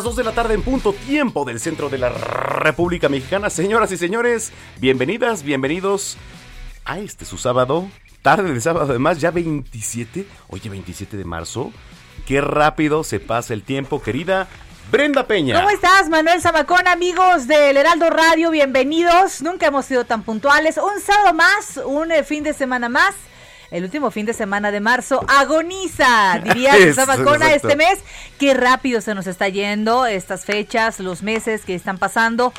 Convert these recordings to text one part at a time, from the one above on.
Las 2 de la tarde en punto tiempo del centro de la República Mexicana. Señoras y señores, bienvenidas, bienvenidos a este su sábado, tarde de sábado además, ya 27, oye 27 de marzo. Qué rápido se pasa el tiempo, querida Brenda Peña. ¿Cómo estás, Manuel Zamacón, amigos del Heraldo Radio? Bienvenidos. Nunca hemos sido tan puntuales. Un sábado más, un eh, fin de semana más el último fin de semana de marzo agoniza, diría Zamacona, este mes. Qué rápido se nos está yendo estas fechas, los meses que están pasando.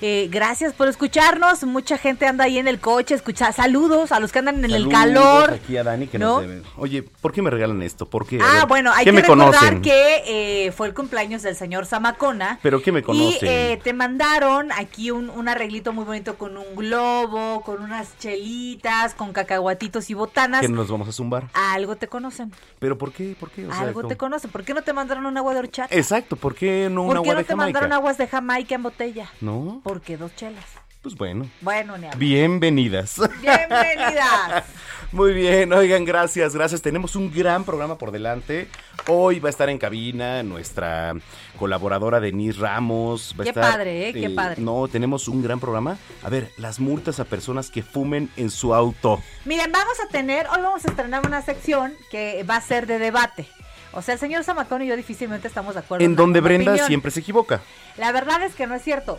Eh, gracias por escucharnos. Mucha gente anda ahí en el coche, escucha. Saludos a los que andan en el calor. Aquí a Dani que nos debe. Oye, ¿por qué me regalan esto? ¿Por qué? Ah, bueno, hay que recordar que eh, fue el cumpleaños del señor Zamacona. ¿Pero qué me conocen? Y eh, te mandaron aquí un, un arreglito muy bonito con un globo, con unas chelitas, con cacahuatitos y botanas ¿Que nos vamos a zumbar? Algo te conocen. ¿Pero por qué? ¿Por qué? O Algo te conocen. ¿Por qué no te mandaron un agua de horchata? Exacto, ¿por qué no un agua de Jamaica? ¿Por qué no te mandaron aguas de Jamaica en botella? No. Porque dos chelas. Pues bueno. Bueno, ni Bienvenidas. Bienvenidas. Muy bien, oigan, gracias, gracias. Tenemos un gran programa por delante. Hoy va a estar en cabina nuestra colaboradora Denise Ramos. Va qué a estar, padre, ¿eh? Qué eh, padre. No, tenemos un gran programa. A ver, las multas a personas que fumen en su auto. Miren, vamos a tener, hoy vamos a estrenar una sección que va a ser de debate. O sea, el señor Zamacón y yo difícilmente estamos de acuerdo. En donde Brenda siempre se equivoca. La verdad es que no es cierto.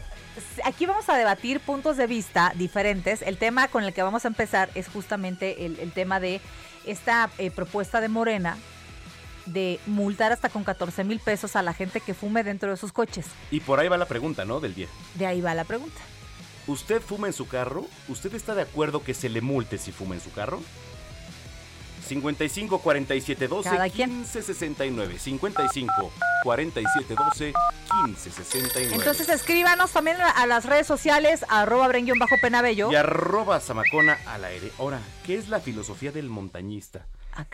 Aquí vamos a debatir puntos de vista diferentes. El tema con el que vamos a empezar es justamente el, tema de esta eh, propuesta de Morena de multar hasta con 14 mil pesos a la gente que fume dentro de sus coches. Y por ahí va la pregunta, ¿no? Del día. De ahí va la pregunta. ¿Usted fuma en su carro? ¿Usted está de acuerdo que se le multe si fuma en su carro? 55 47 12 15 69 55 47 12 15 69 Entonces escríbanos también a las redes sociales arroba bajo penabello y arroba zamacona al aire. Ahora, ¿qué es la filosofía del montañista?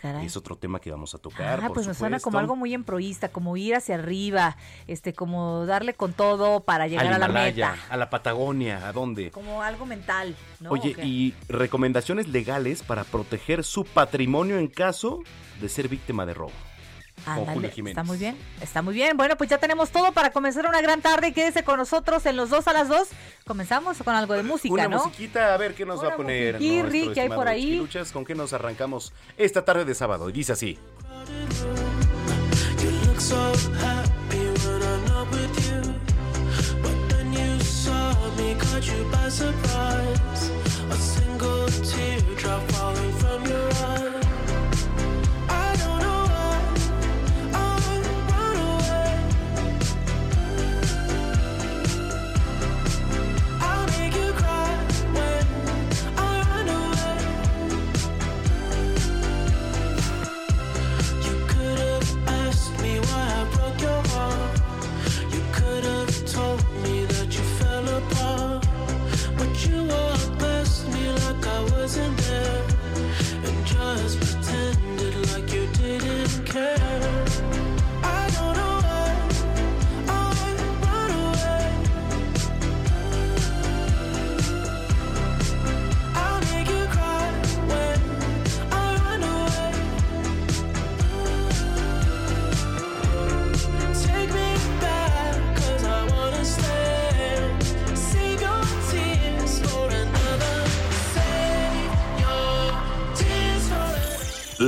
Ah, es otro tema que vamos a tocar. Ah, pues me suena como algo muy emproísta, como ir hacia arriba, este, como darle con todo para llegar a la meta. A la Patagonia, ¿a dónde? Como algo mental, ¿no? Oye, y recomendaciones legales para proteger su patrimonio en caso de ser víctima de robo. Ándale, está muy bien, está muy bien. Bueno, pues ya tenemos todo para comenzar una gran tarde. Quédese con nosotros en los dos a las dos. Comenzamos con algo de música, una ¿no? musiquita, a ver qué nos va a poner. Y ¿qué hay por ahí? Luchas, ¿Con qué nos arrancamos esta tarde de sábado? Y dice así. wasn't there and just pretended like you didn't care.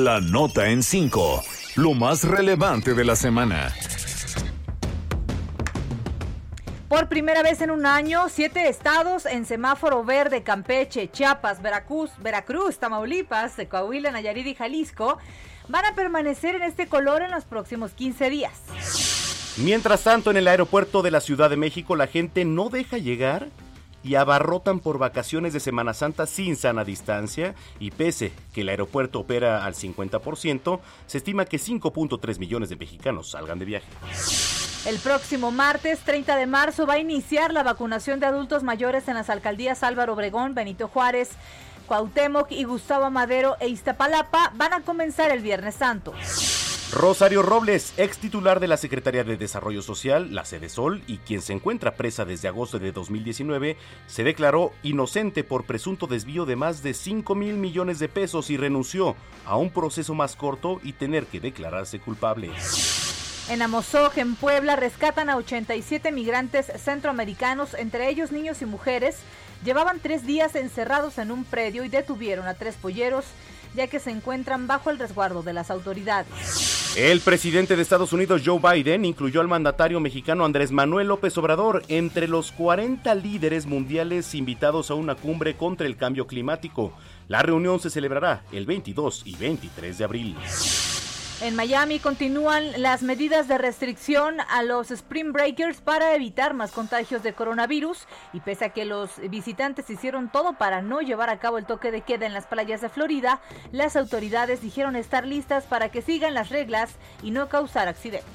La nota en 5. Lo más relevante de la semana. Por primera vez en un año, siete estados en semáforo verde, Campeche, Chiapas, Veracruz, Veracruz, Tamaulipas, Coahuila, Nayarit y Jalisco, van a permanecer en este color en los próximos 15 días. Mientras tanto, en el aeropuerto de la Ciudad de México, la gente no deja llegar y abarrotan por vacaciones de Semana Santa sin sana distancia y pese que el aeropuerto opera al 50%, se estima que 5.3 millones de mexicanos salgan de viaje. El próximo martes 30 de marzo va a iniciar la vacunación de adultos mayores en las alcaldías Álvaro Obregón, Benito Juárez, Cuauhtémoc y Gustavo Madero e Iztapalapa van a comenzar el Viernes Santo. Rosario Robles, ex titular de la Secretaría de Desarrollo Social, la Sede Sol, y quien se encuentra presa desde agosto de 2019, se declaró inocente por presunto desvío de más de 5 mil millones de pesos y renunció a un proceso más corto y tener que declararse culpable. En Amozoc, en Puebla, rescatan a 87 migrantes centroamericanos, entre ellos niños y mujeres. Llevaban tres días encerrados en un predio y detuvieron a tres polleros, ya que se encuentran bajo el resguardo de las autoridades. El presidente de Estados Unidos, Joe Biden, incluyó al mandatario mexicano Andrés Manuel López Obrador entre los 40 líderes mundiales invitados a una cumbre contra el cambio climático. La reunión se celebrará el 22 y 23 de abril. En Miami continúan las medidas de restricción a los Spring Breakers para evitar más contagios de coronavirus y pese a que los visitantes hicieron todo para no llevar a cabo el toque de queda en las playas de Florida, las autoridades dijeron estar listas para que sigan las reglas y no causar accidentes.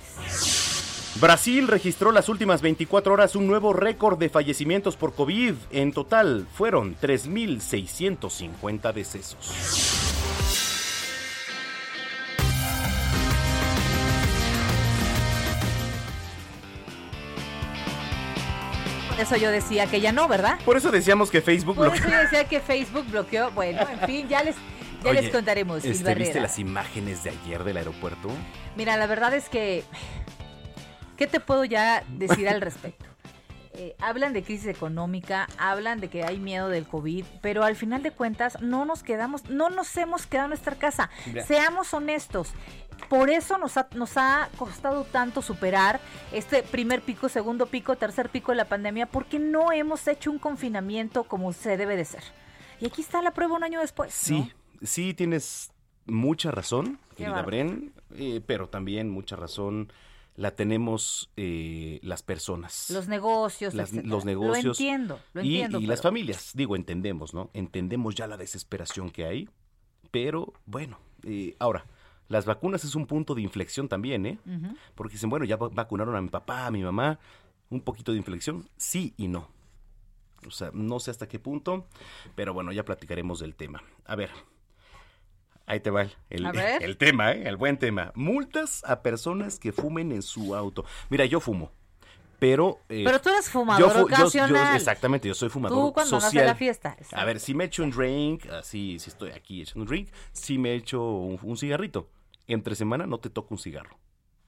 Brasil registró las últimas 24 horas un nuevo récord de fallecimientos por COVID. En total fueron 3.650 decesos. Por eso yo decía que ya no, ¿verdad? Por eso decíamos que Facebook Por bloqueó. eso yo decía que Facebook bloqueó. Bueno, en fin, ya les, ya Oye, les contaremos. Este. ¿Viste las imágenes de ayer del aeropuerto? Mira, la verdad es que. ¿Qué te puedo ya decir al respecto? Eh, hablan de crisis económica, hablan de que hay miedo del COVID, pero al final de cuentas no nos quedamos, no nos hemos quedado en nuestra casa. Mira. Seamos honestos. Por eso nos ha, nos ha costado tanto superar este primer pico, segundo pico, tercer pico de la pandemia, porque no hemos hecho un confinamiento como se debe de ser. Y aquí está la prueba un año después. Sí, ¿no? sí tienes mucha razón, querida. Bren, eh, pero también mucha razón la tenemos eh, las personas. Los negocios, Las- los negocios Lo entiendo, lo y, entiendo. y las familias, digo, entendemos, ¿no? Entendemos ya la desesperación que hay, pero bueno, eh, ahora, las vacunas es un punto de inflexión también, ¿eh? Porque dicen, bueno, ya va- vacunaron a mi papá, a mi mamá, un poquito de inflexión, sí y no. O sea, no sé hasta qué punto, pero bueno, ya platicaremos del tema. A ver, ahí te va el, el- A tema, ¿eh? el buen tema. Multas a personas que fumen en su auto. Mira, yo fumo, pero... eh, Pero tú eres fumador fu- ocasional. exactamente, yo soy fumador Tú cuando andas social. en la fiesta. A ver, si me echo un drink, así, si estoy aquí echando un drink, si me echo un, un cigarrito. Entre semana no te toca un cigarro.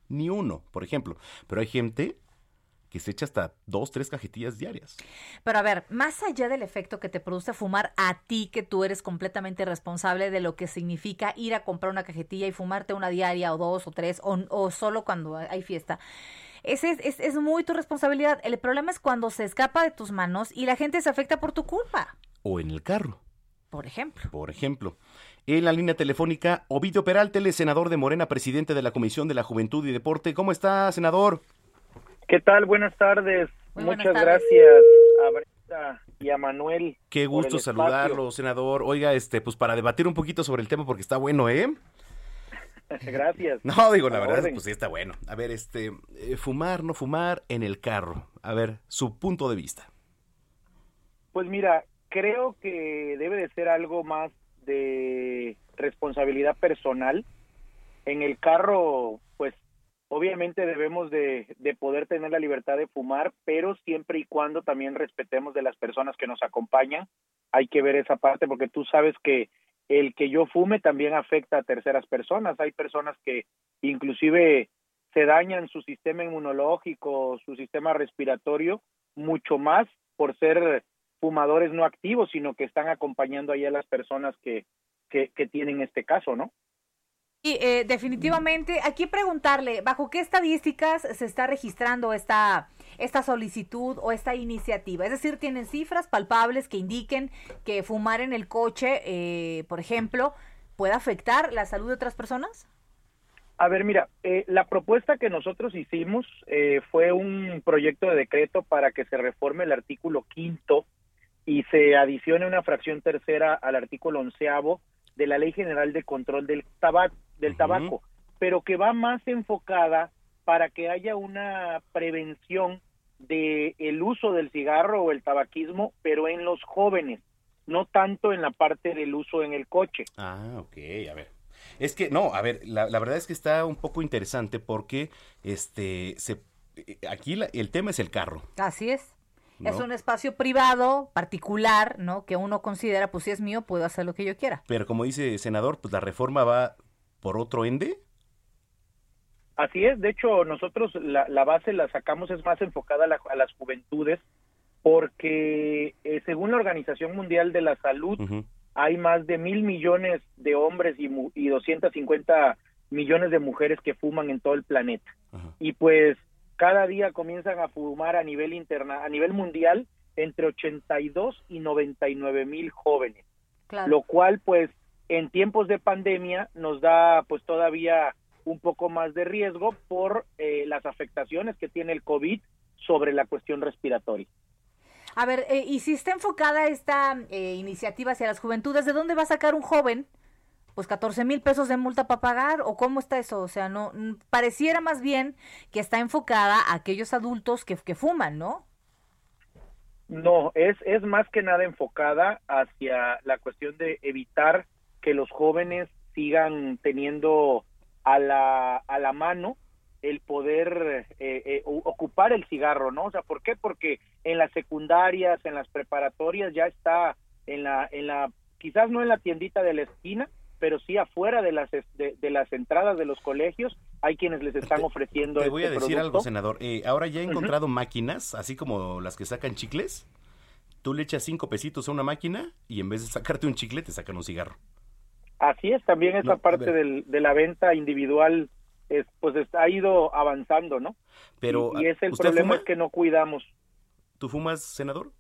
Ni uno, por ejemplo. Pero hay gente que se echa hasta dos, tres cajetillas diarias. Pero a ver, más allá del efecto que te produce fumar a ti, que tú eres completamente responsable de lo que significa ir a comprar una cajetilla y fumarte una diaria o dos o tres o, o solo cuando hay fiesta. Ese es, es, es muy tu responsabilidad. El problema es cuando se escapa de tus manos y la gente se afecta por tu culpa, O en el carro, por ejemplo. por ejemplo. En la línea telefónica, Ovidio Peralta, senador de Morena, presidente de la Comisión de la Juventud y Deporte. ¿Cómo está, senador? ¿Qué tal? Buenas tardes. Muy buenas Muchas tardes. gracias a Brenda y a Manuel. Qué gusto saludarlo, senador. Oiga, este, pues para debatir un poquito sobre el tema porque está bueno, ¿eh? Gracias. No, digo, la verdad, orden. pues sí está bueno. A ver, este, eh, fumar, no fumar en el carro. A ver, su punto de vista. Pues mira, creo que debe de ser algo más de responsabilidad personal. En el carro, pues obviamente debemos de, de poder tener la libertad de fumar, pero siempre y cuando también respetemos de las personas que nos acompañan. Hay que ver esa parte porque tú sabes que el que yo fume también afecta a terceras personas. Hay personas que inclusive se dañan su sistema inmunológico, su sistema respiratorio, mucho más por ser fumadores no activos, sino que están acompañando ahí a las personas que, que tienen este caso, ¿no? Y eh, definitivamente, aquí preguntarle, ¿bajo qué estadísticas se está registrando esta, esta solicitud o esta iniciativa? Es decir, ¿tienen cifras palpables que indiquen que fumar en el coche, eh, por ejemplo, puede afectar la salud de otras personas? A ver, mira, eh, la propuesta que nosotros hicimos eh, fue un proyecto de decreto para que se reforme el artículo quinto y se adicione una fracción tercera al artículo onceavo de la Ley General de Control del Tabaco del tabaco, pero que va más enfocada para que haya una prevención de el uso del cigarro o el tabaquismo, pero en los jóvenes, no tanto en la parte del uso en el coche. Ah, ok, a ver. Es que, no, a ver, la, la verdad es que está un poco interesante porque este se eh, aquí la- el tema es el carro. Así es. Es un espacio privado, particular, ¿no? Que uno considera, pues si es mío, puedo hacer lo que yo quiera. Pero como dice el senador, pues la reforma va por otro ende. Así es, de hecho nosotros la, la base la sacamos es más enfocada a, la- a las juventudes porque eh, según la Organización Mundial de la Salud hay más de mil millones de hombres y, mu- y 250 millones de mujeres que fuman en todo el planeta y pues cada día comienzan a fumar a nivel interna a nivel mundial entre 82 y 99 mil jóvenes Claro. lo cual pues en tiempos de pandemia nos da pues todavía un poco más de riesgo por eh, las afectaciones que tiene el COVID sobre la cuestión respiratoria. A ver, eh, y si está enfocada esta eh, iniciativa hacia las juventudes, ¿de dónde va a sacar un joven? Pues 14 mil pesos de multa para pagar, o cómo está eso? O sea, no, pareciera más bien que está enfocada a aquellos adultos que, que fuman, ¿no? No, es, es más que nada enfocada hacia la cuestión de evitar que los jóvenes sigan teniendo a la, a la mano el poder eh, eh, ocupar el cigarro, ¿no? O sea, ¿por qué? Porque en las secundarias, en las preparatorias ya está en la, en la, quizás no en la tiendita de la esquina, pero sí afuera de las, de, de las entradas de los colegios, hay quienes les están ofreciendo Te voy a este decir algo, senador. Eh, ahora ya he encontrado máquinas, así como las que sacan chicles. Tú le echas cinco pesitos a una máquina y en vez de sacarte un chicle, te sacan un cigarro. Así es, también esa No, parte del- de la venta individual es, pues está- ha ido avanzando, ¿no? Pero, y, y es el ¿usted problema fuma? es que no cuidamos. ¿Tú fumas, senador?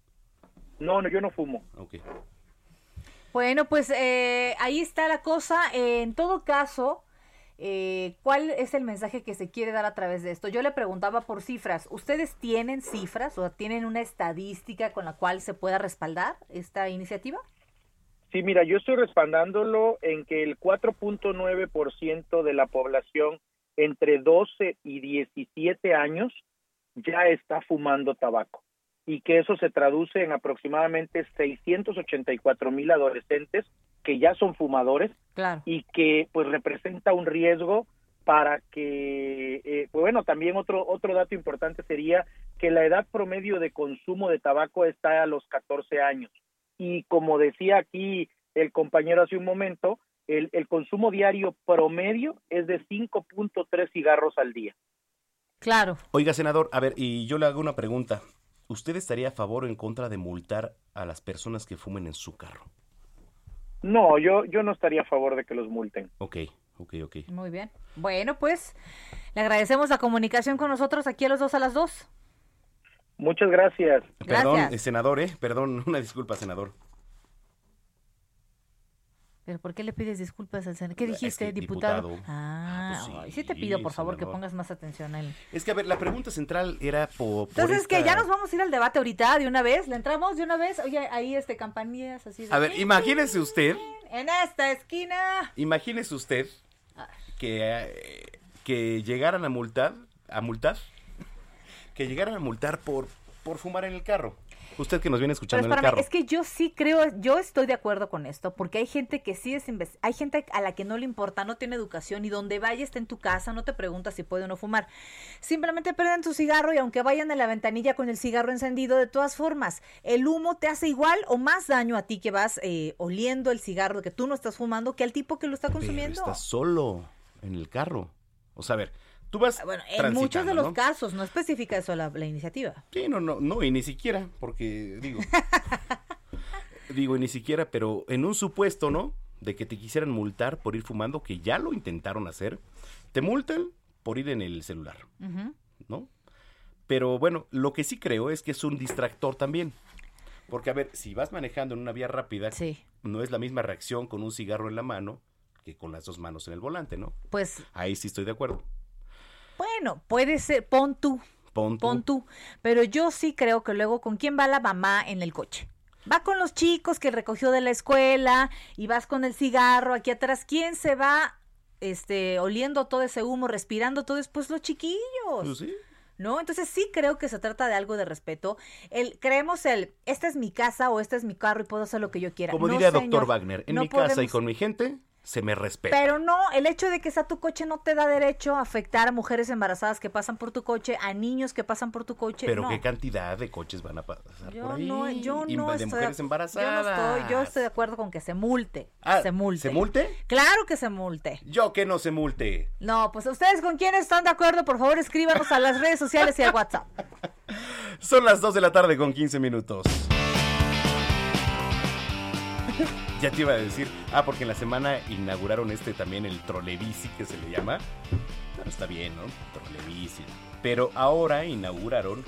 No, no, yo no fumo. Ok. Bueno, pues eh, ahí está la cosa. Eh, en todo caso, eh, ¿cuál es el mensaje que se quiere dar a través de esto? Yo le preguntaba por cifras. ¿Ustedes tienen cifras o tienen una estadística con la cual se pueda respaldar esta iniciativa? Sí, mira, yo estoy respaldándolo en que el 4.9% de la población entre 12 y 17 años ya está fumando tabaco y que eso se traduce en aproximadamente 684 mil adolescentes que ya son fumadores Claro. y que pues representa un riesgo para que eh, pues bueno también otro otro dato importante sería que la edad promedio de consumo de tabaco está a los 14 años y como decía aquí el compañero hace un momento el, el consumo diario promedio es de 5.3 cigarros al día Claro. Oiga, senador, a ver, y yo le hago una pregunta. ¿Usted estaría a favor o en contra de multar a las personas que fumen en su carro? no yo yo no estaría a favor de que los multen Ok, ok, ok. Muy bien. Bueno, pues le agradecemos la comunicación con nosotros aquí a los dos a las dos. Muchas gracias Perdón, Gracias. senador, ¿eh? Perdón, una disculpa, senador. ¿Pero por qué le pides disculpas al senador? ¿Qué Es dijiste, que diputado? diputado. Ah, Ah, pues ay, sí, sí, te pido, por favor, que pongas más atención a él. Es que, a ver, la pregunta central era por... por Entonces, que esta- ya nos vamos a ir al debate ahorita, de una vez. ¿Le entramos de una vez? Oye, ahí, este, campanillas así. de- A ver, imagínese usted, En esta esquina. imagínese usted que, eh, que llegaran a multar, a multar, que llegaran a multar por, por fumar en el carro. Usted que nos viene Pero escuchando en el carro. es que yo sí creo, yo estoy de acuerdo con esto, porque hay gente que sí es hay gente a la que no le importa, no tiene educación y donde vaya está en tu casa, no te pregunta si puede o no fumar. Simplemente prenden tu cigarro y aunque vayan a la ventanilla con el cigarro encendido, de todas formas, el humo te hace igual o más daño a ti que vas eh, oliendo el cigarro que tú no estás fumando que al tipo que lo está Pero consumiendo. estás solo en el carro. O sea, a ver, tú vas Bueno, en muchos de los ¿no? casos no especifica eso la, la iniciativa. Sí, no, no, no, y ni siquiera, porque digo, digo, y ni siquiera, pero en un supuesto, ¿no? de que te quisieran multar por ir fumando, que ya lo intentaron hacer. Te multan por ir en el celular, ¿no? Pero bueno, lo que sí creo es que es un distractor también. Porque, a ver, si vas manejando en una vía rápida, Sí. no es la misma reacción con un cigarro en la mano que con las dos manos en el volante, ¿no? Pues Ahí sí estoy de acuerdo. Bueno, puede ser, pon tú, Pon tú. pon tú. Pero yo sí creo que luego, ¿con quién va la mamá en el coche? Va con los chicos que recogió de la escuela y vas con el cigarro aquí atrás. ¿Quién se va este, oliendo todo ese humo, respirando todo? Pues los chiquillos. Pues sí. ¿no? Entonces sí creo que se trata de algo de respeto. El, creemos el, esta es mi casa o este es mi carro y puedo hacer lo que yo quiera. Como No, diría señor, doctor Wagner, en no mi casa y con mi gente se me respeta. Pero no, el hecho de que sea tu coche no te da derecho a afectar a mujeres embarazadas que pasan por tu coche, a niños que pasan por tu coche. Pero no. qué cantidad de coches van a pasar Yo por ahí. no, yo no de estoy, mujeres yo no embarazadas. estoy, yo estoy de acuerdo con que se multe, Ah, se multe. ¿se multe? Claro que se multe. Yo que no se multe. No, pues ustedes con quién están de acuerdo, por favor escríbanos a las redes sociales y al WhatsApp. Son las 2 de la tarde con 15 minutos. ya te iba a decir, ah, porque en la semana inauguraron este también el trolebici que se le llama. Bueno, está bien, ¿no? Trolebici. Pero ahora inauguraron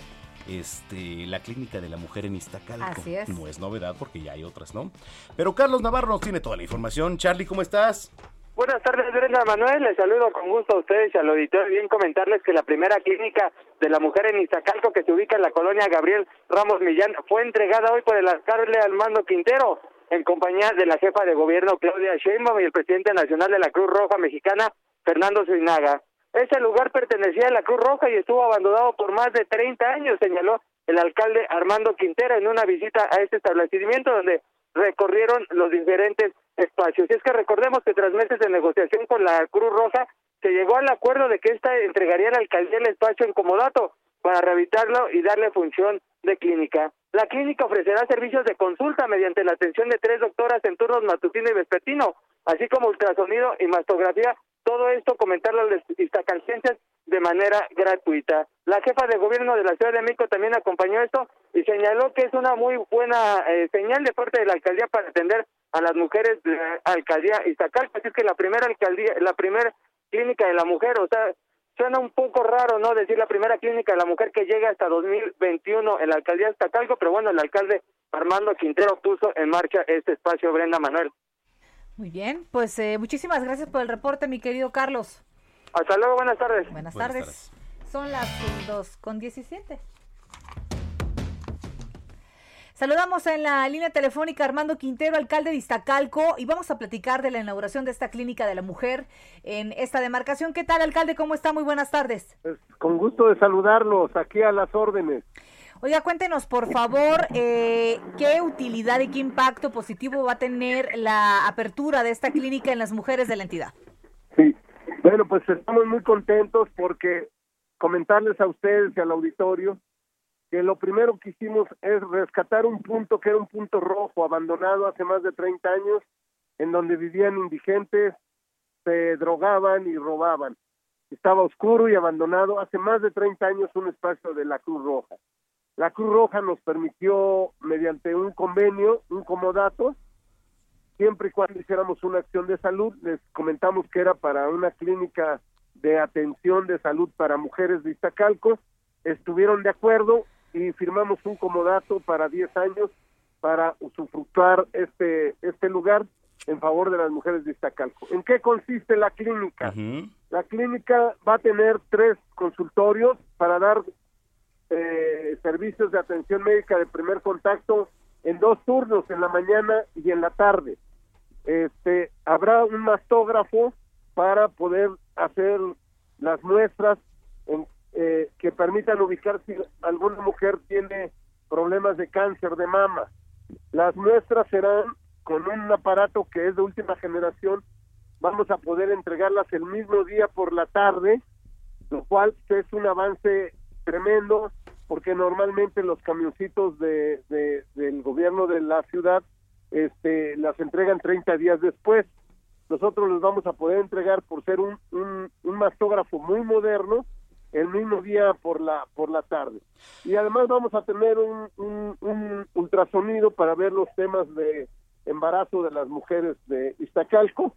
este la clínica de la mujer en Iztacalco. Así es. No es novedad porque ya hay otras, ¿no? Pero Carlos Navarro nos tiene toda la información. Charlie, ¿cómo estás? Buenas tardes, Brenda Manuel. Les saludo con gusto a ustedes y al auditorio. Bien comentarles que la primera clínica de la mujer en Iztacalco, que se ubica en la colonia Gabriel Ramos Millán, fue entregada hoy por el alcalde Armando Quintero, en compañía de la jefa de gobierno Claudia Sheinbaum y el presidente nacional de la Cruz Roja Mexicana, Fernando Zuinaga. Este lugar pertenecía a la Cruz Roja y estuvo abandonado por más de 30 años, señaló el alcalde Armando Quintero en una visita a este establecimiento donde recorrieron los diferentes espacios. Y es que recordemos que tras meses de negociación con la Cruz Roja, se llegó al acuerdo de que ésta entregaría a la alcaldía el espacio en comodato para rehabilitarlo y darle función de clínica. La clínica ofrecerá servicios de consulta mediante la atención de tres doctoras en turnos matutino y vespertino, así como ultrasonido y mastografía. Todo esto comentarlo a los de manera gratuita. La jefa de gobierno de la Ciudad de México también acompañó esto y señaló que es una muy buena eh, señal de parte de la alcaldía para atender a las mujeres de la alcaldía Iztacalco. Así es que la primera alcaldía, la primera clínica de la mujer, o sea, suena un poco raro, ¿no? Decir la primera clínica de la mujer que llega hasta 2021 en la alcaldía de Iztacalco, pero bueno, el alcalde Armando Quintero puso en marcha este espacio, Brenda Manuel. Muy bien, pues eh, muchísimas gracias por el reporte, mi querido Carlos. Hasta luego, buenas tardes. Buenas, Buenas tardes. Son las 2 con 17. Saludamos en la línea telefónica Armando Quintero, alcalde de Iztacalco, y vamos a platicar de la inauguración de esta clínica de la mujer en esta demarcación. ¿Qué tal, alcalde? ¿Cómo está? Muy buenas tardes. Pues, con gusto de saludarlos, aquí a las órdenes. Oiga, cuéntenos, por favor, eh, qué utilidad y qué impacto positivo va a tener la apertura de esta clínica en las mujeres de la entidad. Sí, bueno, pues estamos muy contentos porque comentarles a ustedes y al auditorio que lo primero que hicimos es rescatar un punto que era un punto rojo, abandonado hace más de 30 años, en donde vivían indigentes, se drogaban y robaban. Estaba oscuro y abandonado hace más de 30 años un espacio de la Cruz Roja. La Cruz Roja nos permitió, mediante un convenio, un comodato, siempre y cuando hiciéramos una acción de salud, les comentamos que era para una clínica de atención de salud para mujeres de Iztacalco, estuvieron de acuerdo y firmamos un comodato para 10 años para usufructuar este, este lugar en favor de las mujeres de Iztacalco. ¿En qué consiste la clínica? La clínica va a tener tres consultorios para dar eh, servicios de atención médica de primer contacto en dos turnos, en la mañana y en la tarde. Este, habrá un mastógrafo para poder hacer las muestras en- eh, que permitan ubicar si alguna mujer tiene problemas de cáncer de mama. Las muestras serán con un aparato que es de última generación. Vamos a poder entregarlas el mismo día por la tarde, lo cual es un avance tremendo porque normalmente los camioncitos de, de- del gobierno de la ciudad este, las entregan 30 días después. Nosotros los vamos a poder entregar por ser un, mastógrafo muy moderno el mismo día por la por la tarde y además vamos a tener un, un, un ultrasonido para ver los temas de embarazo de las mujeres de Iztacalco.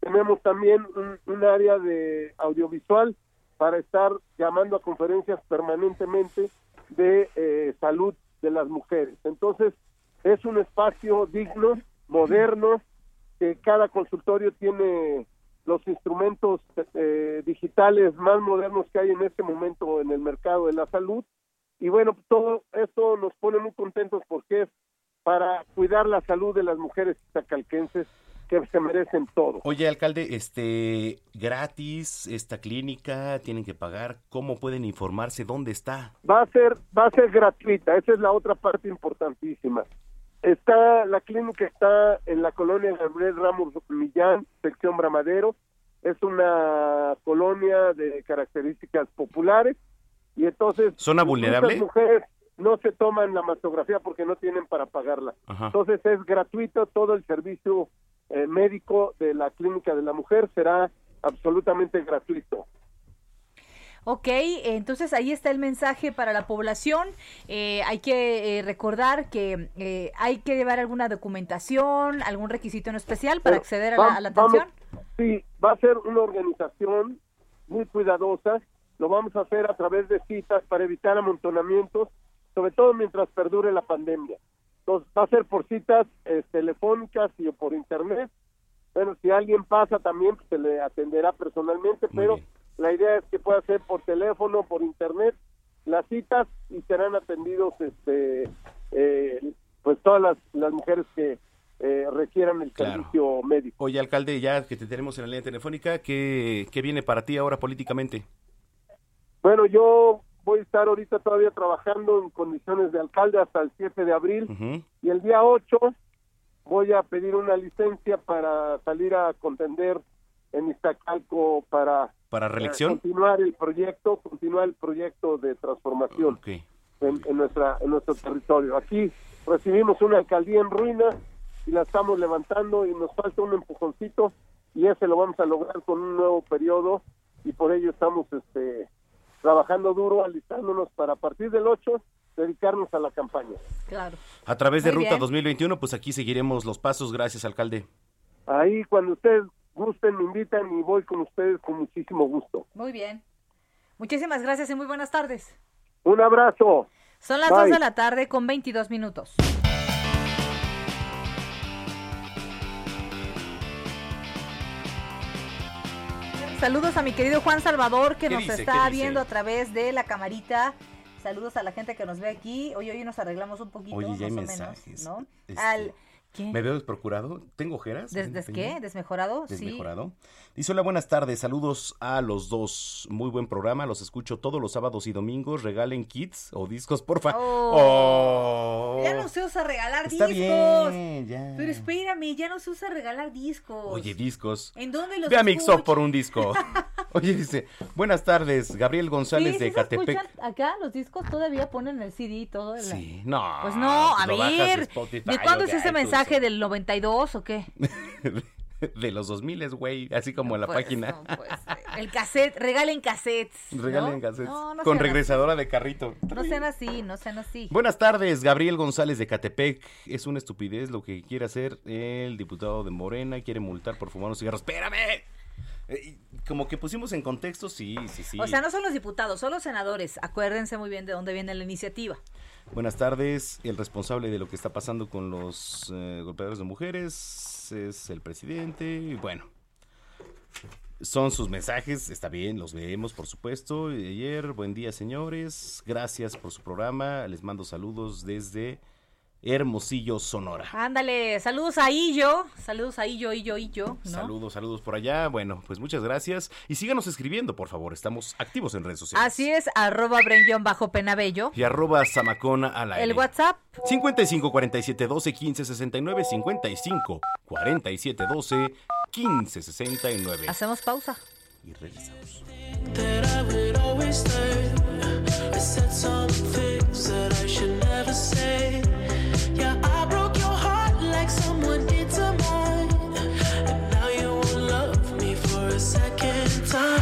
Tenemos también un, área de audiovisual para estar llamando a conferencias permanentemente de eh, salud de las mujeres. Entonces, es un espacio digno, moderno, que cada consultorio tiene los instrumentos eh, digitales más modernos que hay en este momento en el mercado de la salud. Y bueno, todo esto nos pone muy contentos porque es para cuidar la salud de las mujeres itacalquenses que se merecen todo. Oye, alcalde, este, gratis, esta clínica, tienen que pagar, ¿cómo pueden informarse? ¿Dónde está? Va a ser, va a ser gratuita, esa es la otra parte importantísima. Está, la clínica está en la colonia Gabriel Ramos Millán, sección Bramadero, es una colonia de características populares y entonces ¿Zona vulnerable? mujeres no se toman la mastografía porque no tienen para pagarla. Ajá. Entonces es gratuito todo el servicio eh, médico de la clínica de la mujer será absolutamente gratuito. Ok, entonces ahí está el mensaje para la población. Eh, hay que eh, recordar que eh, hay que llevar alguna documentación, algún requisito en especial para Pero acceder a la, vam- a la vamos- atención. sí, va a ser una organización muy cuidadosa. Lo vamos a hacer a través de citas para evitar amontonamientos, sobre todo mientras perdure la pandemia. Entonces, va a ser por citas eh, telefónicas y por internet. Bueno, si alguien pasa también, pues, se le atenderá personalmente, Muy pero bien. La idea es que pueda ser por teléfono, por internet, las citas y serán atendidos este eh, pues todas las, las mujeres que eh, requieran el Claro. servicio médico. Oye, alcalde, ya que te tenemos en la línea telefónica, ¿qué, qué viene para ti ahora políticamente? Bueno, yo voy a estar ahorita todavía trabajando en condiciones de alcalde hasta el 7 de abril y el día 8 voy a pedir una licencia para salir a contender en Iztacalco para ¿Para eh, reelección? continuar el proyecto, continuar el proyecto de transformación Ok. en, en nuestra en nuestro territorio. Aquí recibimos una alcaldía en ruina y la estamos levantando y nos falta un empujoncito y ese lo vamos a lograr con un nuevo periodo y por ello estamos este trabajando duro, alistándonos para a partir del 8 dedicarnos a la campaña. Claro. A través de Muy Ruta bien. 2021, pues aquí seguiremos los pasos. Gracias, alcalde. Ahí cuando ustedes gusten me invitan y voy con ustedes con muchísimo gusto. Muy bien. Muchísimas gracias y muy buenas tardes. Un abrazo. Son las Bye. 2 de la tarde con 22 minutos. Saludos a mi querido Juan Salvador que ¿Qué nos dice? está viendo a través de la camarita. Saludos a la gente que nos ve aquí. Hoy hoy nos arreglamos un poquito, Oye, ya hay más o menos, mensajes. ¿no? Este, Al ¿qué? ¿Me veo desprocurado? ¿Tengo ojeras? ¿Des- des ¿Tengo- qué? ¿Desmejorado? Sí. Desmejorado. Dice, hola, buenas tardes, saludos a los dos. Muy buen programa, los escucho todos los sábados y domingos. Regalen kits o discos, porfa. Oh. Oh. Ya no se usa regalar Está discos. bien, ya. Pero espérame, ya no se usa regalar discos. Oye, discos. ¿En dónde los Ve a escuchas? por un disco. Oye, dice, buenas tardes, Gabriel González Sí, de sí Catepec. acá los discos todavía ponen el CD y todo. el- Sí, no. Pues no, a bajas de ver. ¿De cuándo es ese iTunes. Mensaje? ¿Del 92 o qué? De los 2000, güey, así como en la Pues, página. no, pues, el cassette, regalen cassettes. ¿no? Regalen cassettes. No, no con regresadora de carrito. No sean así, no sean así. Buenas tardes, Gabriel González de Catepec. Es una estupidez lo que quiere hacer el diputado de Morena. Quiere multar por fumar un cigarro. ¡Espérame! Eh, como que pusimos en contexto, sí, sí, sí. O sea, no son los diputados, son los senadores. Acuérdense muy bien de dónde viene la iniciativa. Buenas tardes. El responsable de lo que está pasando con los eh, golpeadores de mujeres es el presidente. Y bueno, son sus mensajes. Está bien, los leemos, por supuesto. Ayer, buen día, señores. Gracias por su programa. Les mando saludos desde Hermosillo, Sonora. Ándale, saludos a Illo, saludos a Illo, Illo, Illo, ¿no? Saludos, saludos por allá. Bueno, pues muchas gracias. Y síganos escribiendo, por favor. Estamos activos en redes sociales. Así es, arroba Brenguión bajo Penabello. Y arroba Zamacona al aire. El WhatsApp, 55 47 12 15 69 55 47 12 15 69 hacemos pausa. y regresamos. Time.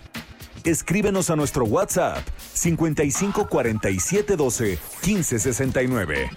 Escríbenos a nuestro WhatsApp 55 47 12 15 69.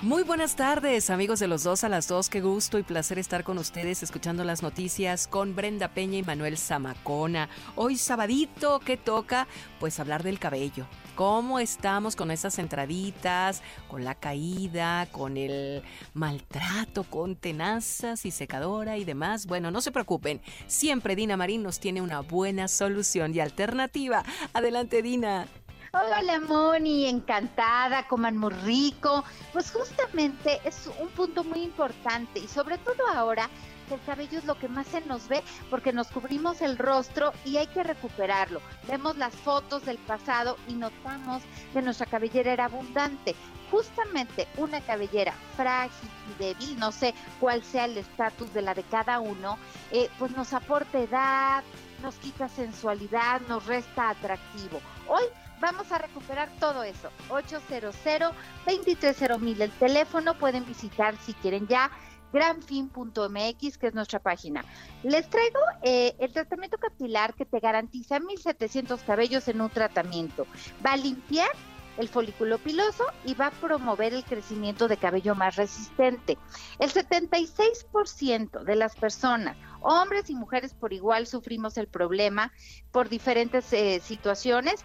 Muy buenas tardes, amigos de los dos a las dos. Qué gusto y placer estar con ustedes escuchando las noticias con Brenda Peña y Manuel Zamacona. Hoy sabadito, ¿qué toca? Pues hablar del cabello. ¿Cómo estamos con esas entraditas, con la caída, con el maltrato, con tenazas y secadora y demás? Bueno, no se preocupen. Siempre Dina Marín nos tiene una buena solución y alternativa. Adelante, Dina. Hola Moni, encantada, coman muy rico. Pues justamente es un punto muy importante y sobre todo ahora el cabello es lo que más se nos ve porque nos cubrimos el rostro y hay que recuperarlo. Vemos las fotos del pasado y notamos que nuestra cabellera era abundante. Justamente una cabellera frágil y débil, no sé cuál sea el estatus de la de cada uno, eh, pues nos aporta edad, nos quita sensualidad, nos resta atractivo. Hoy Vamos a recuperar todo eso. 800-230-1000 el teléfono. Pueden visitar si quieren ya granfin.mx, que es nuestra página. Les traigo eh, el tratamiento capilar que te garantiza 1700 cabellos en un tratamiento. Va a limpiar el folículo piloso y va a promover el crecimiento de cabello más resistente. El 76% de las personas, hombres y mujeres por igual, sufrimos el problema por diferentes eh, situaciones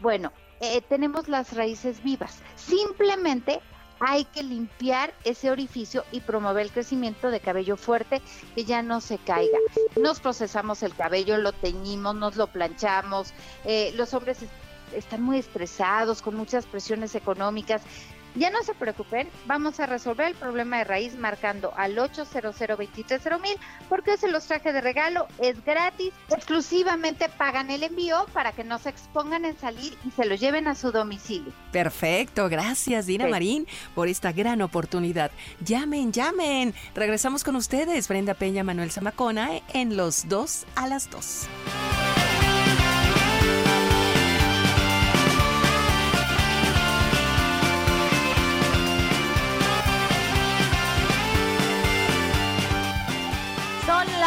bueno, eh, tenemos las raíces vivas. Simplemente hay que limpiar ese orificio y promover el crecimiento de cabello fuerte que ya no se caiga. Nos procesamos el cabello, lo teñimos, nos lo planchamos. Eh, los hombres están muy estresados, con muchas presiones económicas. Ya no se preocupen, vamos a resolver el problema de raíz marcando al 800 230 porque se los traje de regalo, es gratis, exclusivamente pagan el envío para que no se expongan en salir y se lo lleven a su domicilio. Perfecto, gracias Dina. Marín por esta gran oportunidad. Llamen, llamen. Regresamos con ustedes, Brenda Peña, Manuel Zamacona, en los 2 a las 2.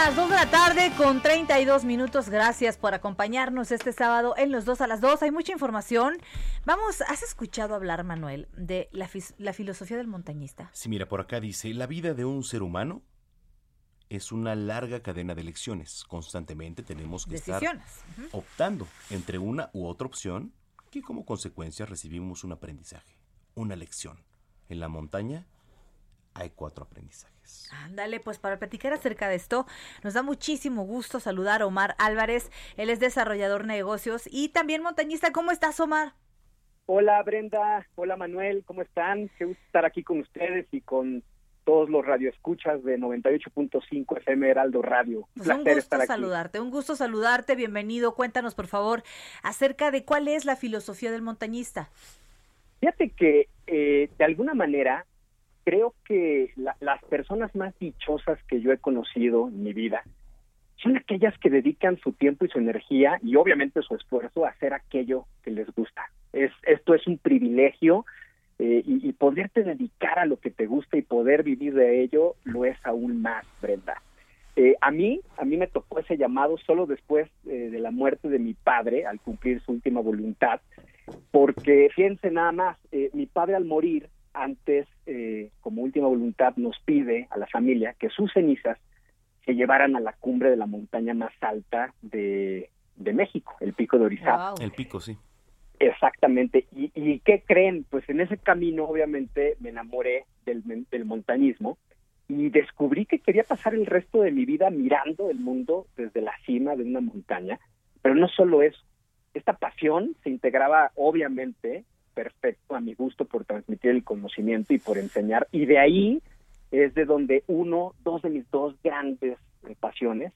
Las 2 de la tarde con 32 minutos. Gracias por acompañarnos este sábado en los 2 a las 2. Hay mucha información. Vamos, ¿has escuchado hablar, Manuel, de la, filosofía del montañista? Sí, mira, por acá dice, la vida de un ser humano es una larga cadena de elecciones. Constantemente tenemos que Decisiones. estar optando entre una u otra opción que como consecuencia recibimos un aprendizaje, una lección. En la montaña hay cuatro aprendizajes. Ándale, pues para platicar acerca de esto, nos da muchísimo gusto saludar a Omar Álvarez. Él es desarrollador de negocios y también montañista. ¿Cómo estás, Omar? Hola Brenda, hola Manuel, ¿cómo están? Qué gusto estar aquí con ustedes y con todos los radioescuchas de 98.5 FM Heraldo Radio. Un Pues un placer gusto estar aquí. saludarte, un gusto saludarte, bienvenido. Cuéntanos, por favor, acerca de cuál es la filosofía del montañista. Fíjate que eh, de alguna manera creo que la- las personas más dichosas que yo he conocido en mi vida son aquellas que dedican su tiempo y su energía y obviamente su esfuerzo a hacer aquello que les gusta. Es, esto es un privilegio eh, y, poderte dedicar a lo que te gusta y poder vivir de ello lo es aún más, Brenda. Eh, a mí, a mí me tocó ese llamado solo después eh, de la muerte de mi padre, al cumplir su última voluntad, porque fíjense nada más, mi padre al morir, antes, eh, como última voluntad, nos pide a la familia que sus cenizas se llevaran a la cumbre de la montaña más alta de, de México, el Pico de Orizaba. El pico, sí. Exactamente. ¿Y, ¿Y qué creen? Pues en ese camino, obviamente, me enamoré del, del montañismo y descubrí que quería pasar el resto de mi vida mirando el mundo desde la cima de una montaña. Pero no solo eso. Esta pasión se integraba, obviamente, perfecto a mi gusto por transmitir el conocimiento y por enseñar. Y de ahí es de donde uno, dos de mis dos grandes pasiones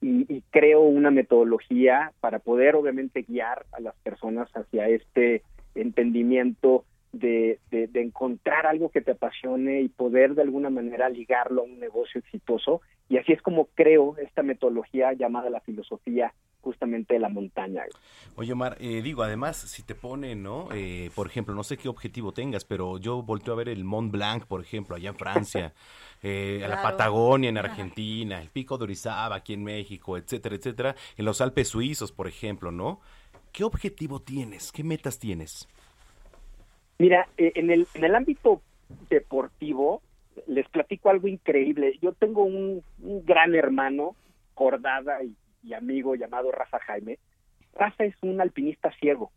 y, y creo una metodología para poder obviamente guiar a las personas hacia este entendimiento de, de, de encontrar algo que te apasione y poder de alguna manera ligarlo a un negocio exitoso. Y así es como creo esta metodología llamada la filosofía justamente de la montaña. Oye, Omar, eh, digo, además, si te ponen, ¿no? Eh, por ejemplo, no sé qué objetivo tengas, pero yo volteo a ver el Mont Blanc, por ejemplo, allá en Francia, eh, a la. Patagonia en Argentina, el Pico de Orizaba aquí en México, etcétera, etcétera, en los Alpes suizos, por ejemplo, ¿no? ¿Qué objetivo tienes? ¿Qué metas tienes? Mira, eh, en el, en el ámbito deportivo, les platico algo increíble. Yo tengo un, gran hermano, cordada y, amigo llamado Rafa Jaime. Rafa es un alpinista ciego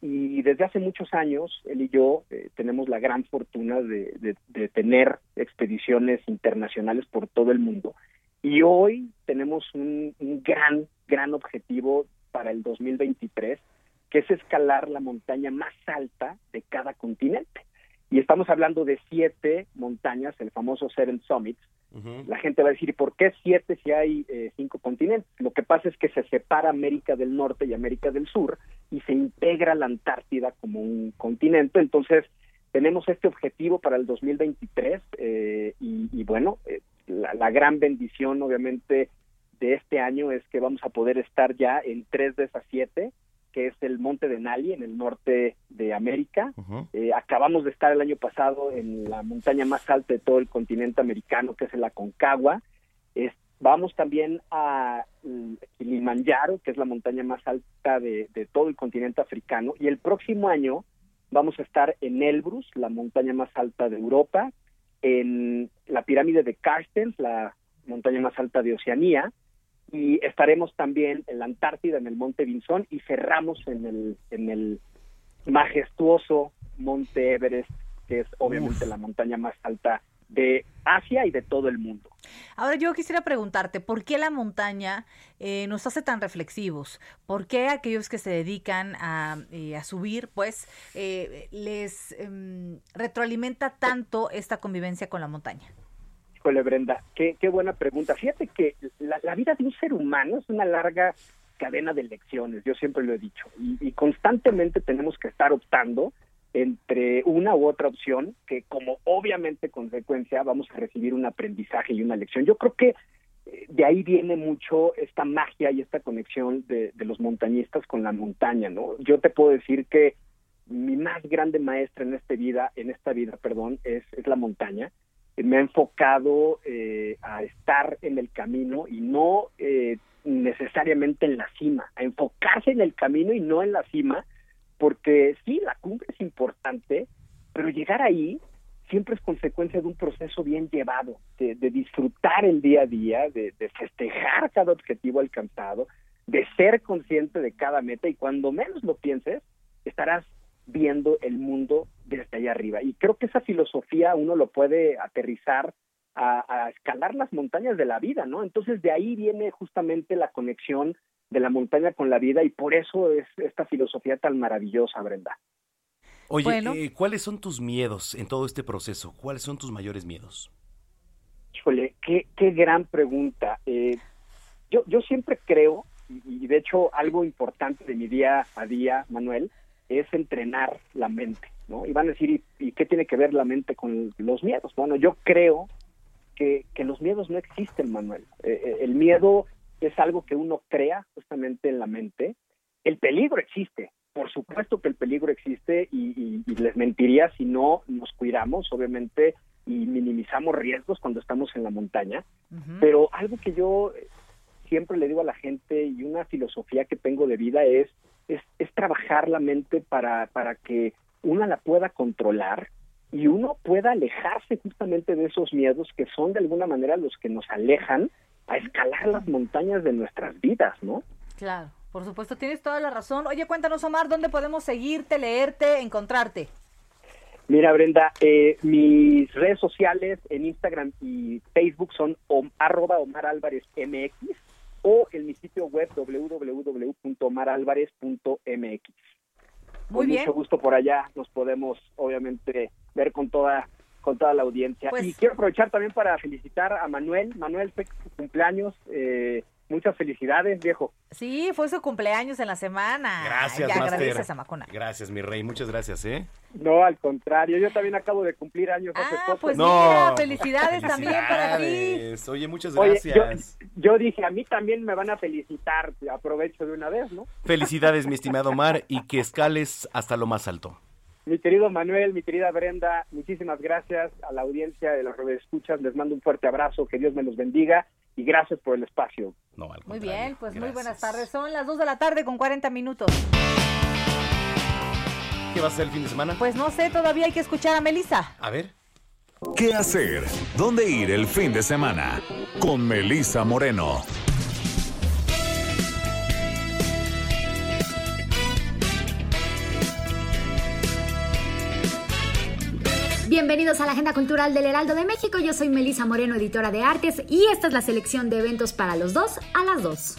y desde hace muchos años él y yo eh, tenemos la gran fortuna de, de- tener expediciones internacionales por todo el mundo. Y hoy tenemos un gran, gran objetivo para el 2023, que es escalar la montaña más alta de cada continente. Y estamos hablando de siete montañas, el famoso Seven Summits. La gente va a decir, ¿y por qué siete si hay eh, cinco continentes? Lo que pasa es que se separa América del Norte y América del Sur y se integra la Antártida como un continente. Entonces, tenemos este objetivo para el 2023 eh, y, y bueno, eh, la, la gran bendición obviamente de este año es que vamos a poder estar ya en tres de esas siete, que es el Monte Denali en el norte de América. Eh, acabamos de estar el año pasado en la montaña más alta de todo el continente americano, que es el Aconcagua. Es- vamos también a mm, Kilimanjaro, que es la montaña más alta de, de todo el continente africano. Y el próximo año vamos a estar en Elbrus, la montaña más alta de Europa, en la pirámide de Carstens, la montaña más alta de Oceanía, y estaremos también en la Antártida, en el Monte Vinson, y cerramos en el, en el majestuoso Monte Everest, que es obviamente la montaña más alta de Asia y de todo el mundo. Ahora yo quisiera preguntarte, ¿por qué la montaña eh, nos hace tan reflexivos? ¿Por qué aquellos que se dedican a, eh, a subir, pues, eh, les em, retroalimenta tanto esta convivencia con la montaña? Híjole, Brenda, qué, buena pregunta. Fíjate que la, vida de un ser humano es una larga cadena de lecciones, yo siempre lo he dicho, y, constantemente tenemos que estar optando entre una u otra opción que como obviamente consecuencia vamos a recibir un aprendizaje y una lección. Yo creo que eh, de ahí viene mucho esta magia y esta conexión de, de los montañistas con la montaña, ¿no? Yo te puedo decir que mi más grande maestra en esta vida, en esta vida, perdón, es la montaña. Eh, Me ha enfocado eh, a estar en el camino y no eh, necesariamente en la cima, a enfocarse en el camino y no en la cima, porque sí, la cumbre es importante, pero llegar ahí siempre es consecuencia de un proceso bien llevado, de, de disfrutar el día a día, de, de festejar cada objetivo alcanzado, de ser consciente de cada meta y cuando menos lo pienses, estarás viendo el mundo desde allá arriba. Y creo que esa filosofía uno lo puede aterrizar a, a escalar las montañas de la vida, ¿no? Entonces de ahí viene justamente la conexión de la montaña con la vida y por eso es esta filosofía tan maravillosa, Brenda. Oye, Bueno. eh, ¿cuáles son tus miedos en todo este proceso? ¿Cuáles son tus mayores miedos? Híjole, qué, qué gran pregunta. Eh, yo, yo siempre creo, y, y de hecho algo importante de mi día a día, Manuel, es entrenar la mente, ¿no? Y van a decir, ¿y, y qué tiene que ver la mente con los miedos? Bueno, yo creo que, que los miedos no existen, Manuel. Eh, eh, el miedo es algo que uno crea justamente en la mente. El peligro existe, por supuesto que el peligro existe y, y- y les mentiría si no nos cuidamos, obviamente, y minimizamos riesgos cuando estamos en la montaña. Pero algo que yo eh, siempre le digo a la gente y una filosofía que tengo de vida es, es, es trabajar la mente para, para que una la pueda controlar y uno pueda alejarse justamente de esos miedos que son de alguna manera los que nos alejan a escalar las montañas de nuestras vidas, ¿no? Claro, por supuesto, tienes toda la razón. Oye, cuéntanos, Omar, ¿dónde podemos seguirte, leerte, encontrarte? Mira, Brenda, eh, mis redes sociales en Instagram y Facebook son om- arroba Omar Álvarez MX o en mi sitio web www.omaralvarez.mx. Muy Con bien. mucho gusto por allá nos podemos, obviamente, ver con toda con toda la audiencia. Pues- y quiero aprovechar también para felicitar a Manuel. Manuel, fue cumpleaños. eh, muchas felicidades, viejo. Sí, fue su cumpleaños en la semana. Gracias, Ya Master. agradece a Zamacona. Gracias, mi rey. Muchas gracias, ¿eh? No, al contrario, yo también acabo de cumplir años hace poco. pues No. mira, felicidades también para ti. Felicidades. Oye, muchas Oye, gracias. yo, yo dije, a mí también me van a felicitar, aprovecho de una vez, ¿no? Felicidades, mi estimado Omar, y que escales hasta lo más alto. Mi querido Manuel, mi querida Brenda, muchísimas gracias a la audiencia de los escuchas, les mando un fuerte abrazo, que Dios me los bendiga y gracias por el espacio. No, al Muy bien, pues muy buenas tardes. Son las 2 de la tarde con 40 minutos. ¿Qué vas a hacer el fin de semana? Pues no sé, todavía hay que escuchar a Melissa. A ver. ¿Qué hacer? ¿Dónde ir el fin de semana? Con Melissa Moreno. Bienvenidos a la Agenda Cultural del Heraldo de México. Yo soy Melisa Moreno, editora de artes, y esta es la selección de eventos para los dos a las dos.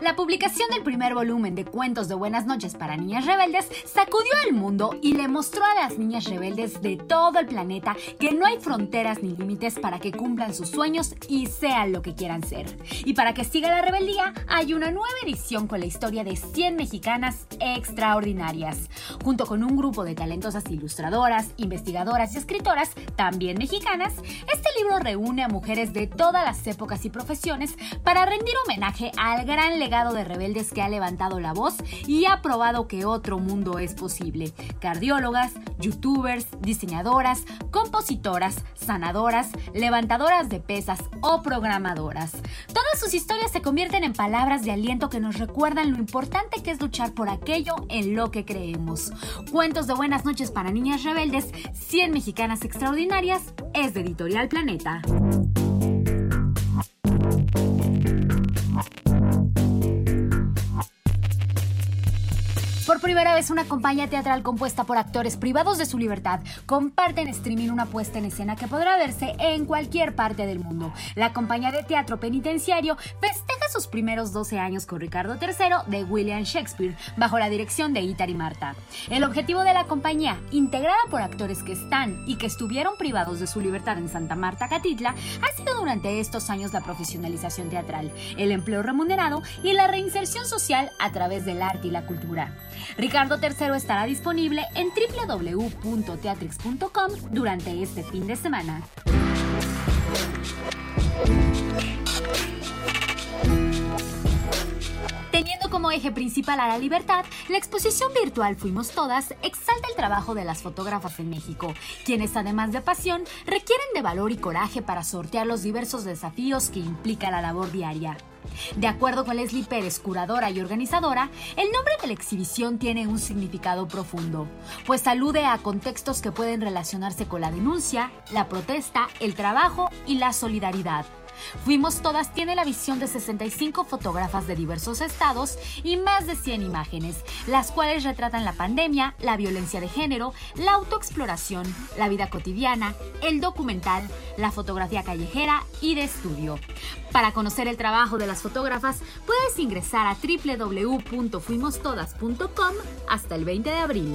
La publicación del primer volumen de Cuentos de Buenas noches para Niñas Rebeldes sacudió al mundo y le mostró a las niñas rebeldes de todo el planeta que no hay fronteras ni límites para que cumplan sus sueños y sean lo que quieran ser. Y para que siga la rebeldía, hay una nueva edición con la historia de 100 mexicanas extraordinarias. Junto con un grupo de talentosas ilustradoras, investigadoras y escritoras, también mexicanas, este libro reúne a mujeres de todas las épocas y profesiones para rendir homenaje al gran legado de rebeldes que ha levantado la voz y ha probado que otro mundo es posible. Cardiólogas, youtubers, diseñadoras, compositoras, sanadoras, levantadoras de pesas o programadoras. Todas sus historias se convierten en palabras de aliento que nos recuerdan lo importante que es luchar por aquello en lo que creemos. Cuentos de buenas noches para niñas rebeldes, 100 mexicanas extraordinarias, es de Editorial Planeta. Por primera vez, una compañía teatral compuesta por actores privados de su libertad comparte en streaming una puesta en escena que podrá verse en cualquier parte del mundo. La compañía de teatro penitenciario festeja sus primeros 12 años con Ricardo III de William Shakespeare, bajo la dirección de Itar y Marta. El objetivo de la compañía, integrada por actores que están y que estuvieron privados de su libertad en Santa Marta, Catitla, ha sido durante estos años la profesionalización teatral, el empleo remunerado y la reinserción social a través del arte y la cultura. Ricardo III estará disponible en www.teatrix.com durante este fin de semana. Como eje principal a la libertad, la exposición virtual Fuimos Todas exalta el trabajo de las fotógrafas en México, quienes además de pasión requieren de valor y coraje para sortear los diversos desafíos que implica la labor diaria. De acuerdo con Leslie Pérez, curadora y organizadora, el nombre de la exhibición tiene un significado profundo, pues alude a contextos que pueden relacionarse con la denuncia, la protesta, el trabajo y la solidaridad. Fuimos Todas tiene la visión de 65 fotógrafas de diversos estados y más de 100 imágenes, las cuales retratan la pandemia, la violencia de género, la autoexploración, la vida cotidiana, el documental, la fotografía callejera y de estudio. Para conocer el trabajo de las fotógrafas, puedes ingresar a www.fuimostodas.com hasta el 20 de abril.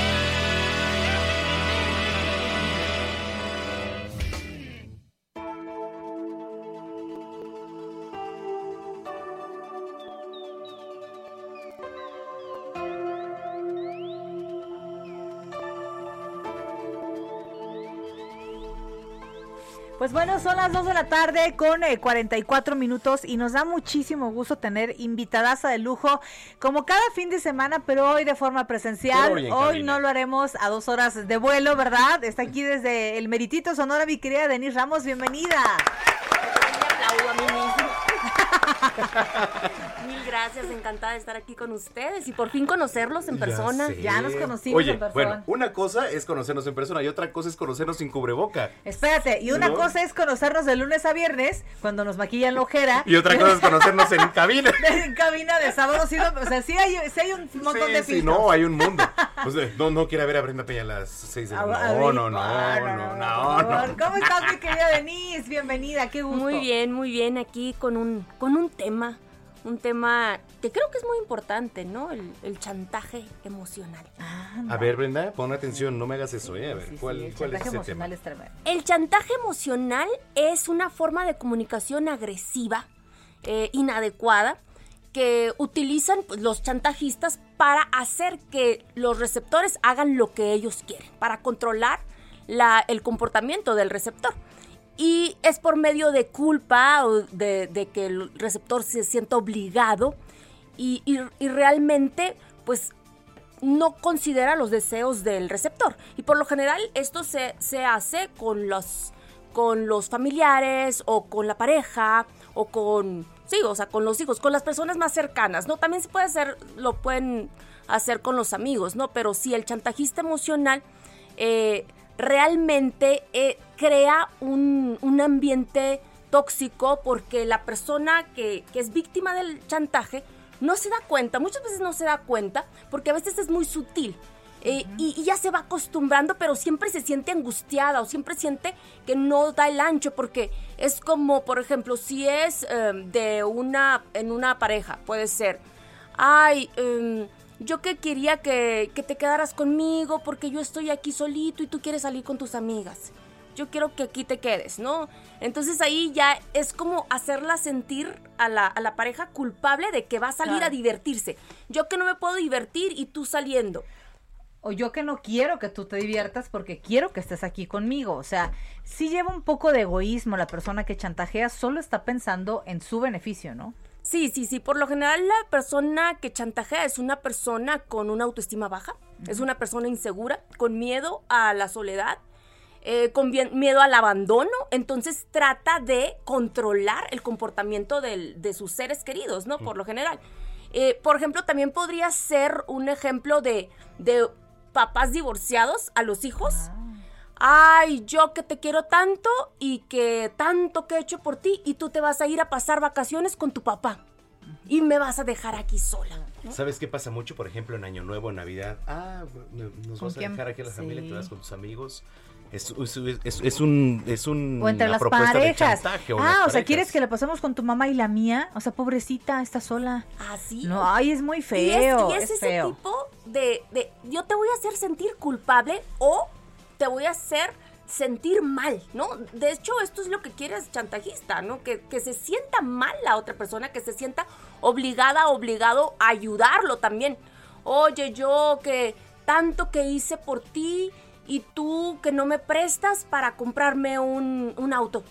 Pues bueno, son las 2 de la tarde con eh, 44 minutos y nos da muchísimo gusto tener invitadaza de lujo como cada fin de semana, pero hoy de forma presencial. Hoy no lo haremos a dos horas de vuelo, ¿verdad? Está aquí desde el Meritito Sonora mi querida Denise Ramos, bienvenida. Mil gracias, encantada de estar aquí con ustedes y por fin conocerlos en persona. sé. Oye, bueno, una cosa es conocernos en persona y otra cosa es conocernos sin cubreboca. Espérate, y una ¿No? cosa es conocernos de lunes a viernes, cuando nos maquillan la ojera. Y otra cosa es conocernos en cabina. en cabina de sábado, sí, o sea, sí hay, sí hay un montón Sí, de sí, filtros. no, hay un mundo. Pues, eh, no, no quiere ver a Brenda Peña a las 6 de la A- a mañana. ver, No, no, no, ah, no, no, favor, no. ¿Cómo estás, mi querida Denise? Bienvenida, qué gusto. Muy bien, muy bien, aquí con un, con un tema, un tema que creo que es muy importante, ¿no? El, el chantaje emocional. A ver, Brenda, pon atención, no me hagas eso, ¿eh? A ver, ¿cuál, cuál es Chantaje ese tema? emocional es tremendo. El chantaje emocional es una forma de comunicación agresiva, eh, inadecuada, que utilizan pues, los chantajistas para hacer que los receptores hagan lo que ellos quieren, para controlar la- el comportamiento del receptor. Y es por medio de culpa o de, que el receptor se sienta obligado y, y- realmente pues no considera los deseos del receptor. Y por lo general esto se, se hace con los, con los familiares o con la pareja o con, sí, o sea, con los hijos, con las personas más cercanas, ¿no? También se puede hacer, lo pueden hacer con los amigos, ¿no? Pero sí, el chantajista emocional eh, realmente eh, crea un, un ambiente tóxico porque la persona que, que es víctima del chantaje no se da cuenta, muchas veces no se da cuenta porque a veces es muy sutil. eh, y, y ya se va acostumbrando, pero siempre se siente angustiada o siempre siente que no da el ancho, porque es como, por ejemplo, si es eh, de una, en una pareja, puede ser, ay, em, yo que quería que, que te quedaras conmigo porque yo estoy aquí solito y tú quieres salir con tus amigas. Yo quiero que aquí te quedes, ¿no? Entonces ahí ya es como hacerla sentir a la, a la pareja culpable de que va a salir Claro. a divertirse. Yo que no me puedo divertir y tú saliendo. O yo que no quiero que tú te diviertas porque quiero que estés aquí conmigo. O sea, sí lleva un poco de egoísmo la persona que chantajea, solo está pensando en su beneficio, ¿no? Sí, sí, sí. Por lo general, la persona que chantajea es una persona con una autoestima baja, es una persona insegura, con miedo a la soledad, eh, con bien- miedo al abandono. Entonces trata de controlar el comportamiento del- de sus seres queridos, ¿no? Por lo general. Eh, por ejemplo, también podría ser un ejemplo de, de papás divorciados a los hijos. Ay, yo que te quiero tanto y que tanto que he hecho por ti y tú te vas a ir a pasar vacaciones con tu papá y me vas a dejar aquí sola. ¿no? ¿Sabes qué pasa mucho, por ejemplo, en Año Nuevo, en Navidad? Ah, no- nos ¿Con vas a dejar aquí a la Sí. familia, te vas con tus amigos. Es, es, es- es un, es un- O entre una las propuesta parejas. de chantaje. o ah, las o sea, parejas. ¿quieres que la pasemos con tu mamá y la mía? O sea, pobrecita, está sola. Ah, sí. No, ay, es muy Y es, feo. y es es ese feo. tipo de, de yo te voy a hacer sentir culpable o te voy a hacer sentir mal, ¿no? De hecho, esto es lo que quiere el chantajista, ¿no? Que, que se sienta mal la otra persona, que se sienta obligada, obligado a ayudarlo también. Oye, yo que tanto que hice por ti y tú que no me prestas para comprarme un, un auto.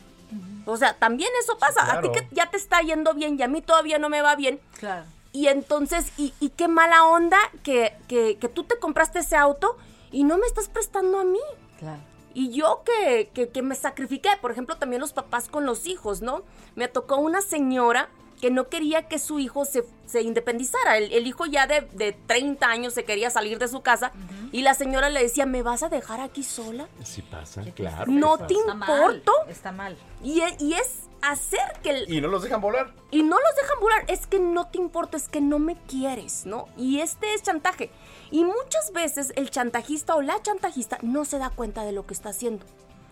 O sea, también eso pasa. A ti que ya te está yendo bien y a mí todavía no me va bien. Claro. Y entonces, y, y qué mala onda que, que, que tú te compraste ese auto y no me estás prestando a mí. Claro. Y yo que, que, que me sacrifiqué, por ejemplo, también los papás con los hijos, ¿no? Me tocó una señora que no quería que su hijo se, se independizara. El, el hijo ya de, de 30 años se quería salir de su casa y la señora le decía, ¿me vas a dejar aquí sola? Sí pasa, claro. No te pasa. Está mal, importo. Está mal. Y es, y es hacer que el, Y no los dejan volar. y no los dejan volar. Es que no te importa, es que no me quieres, ¿no? Y este es chantaje. Y muchas veces el chantajista o la chantajista no se da cuenta de lo que está haciendo.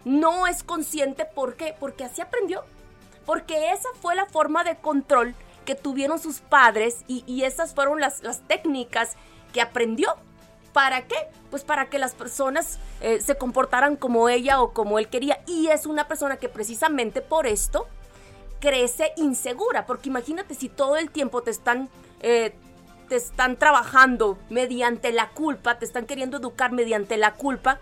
No es consciente, ¿por qué? Porque así aprendió. Porque esa fue la forma de control que tuvieron sus padres y, y esas fueron las, técnicas que aprendió. ¿Para qué? Pues para que las personas eh, se comportaran como ella o como él quería. Y es una persona que precisamente por esto crece insegura, porque imagínate si todo el tiempo te están, eh, te están trabajando mediante la culpa, te están queriendo educar mediante la culpa,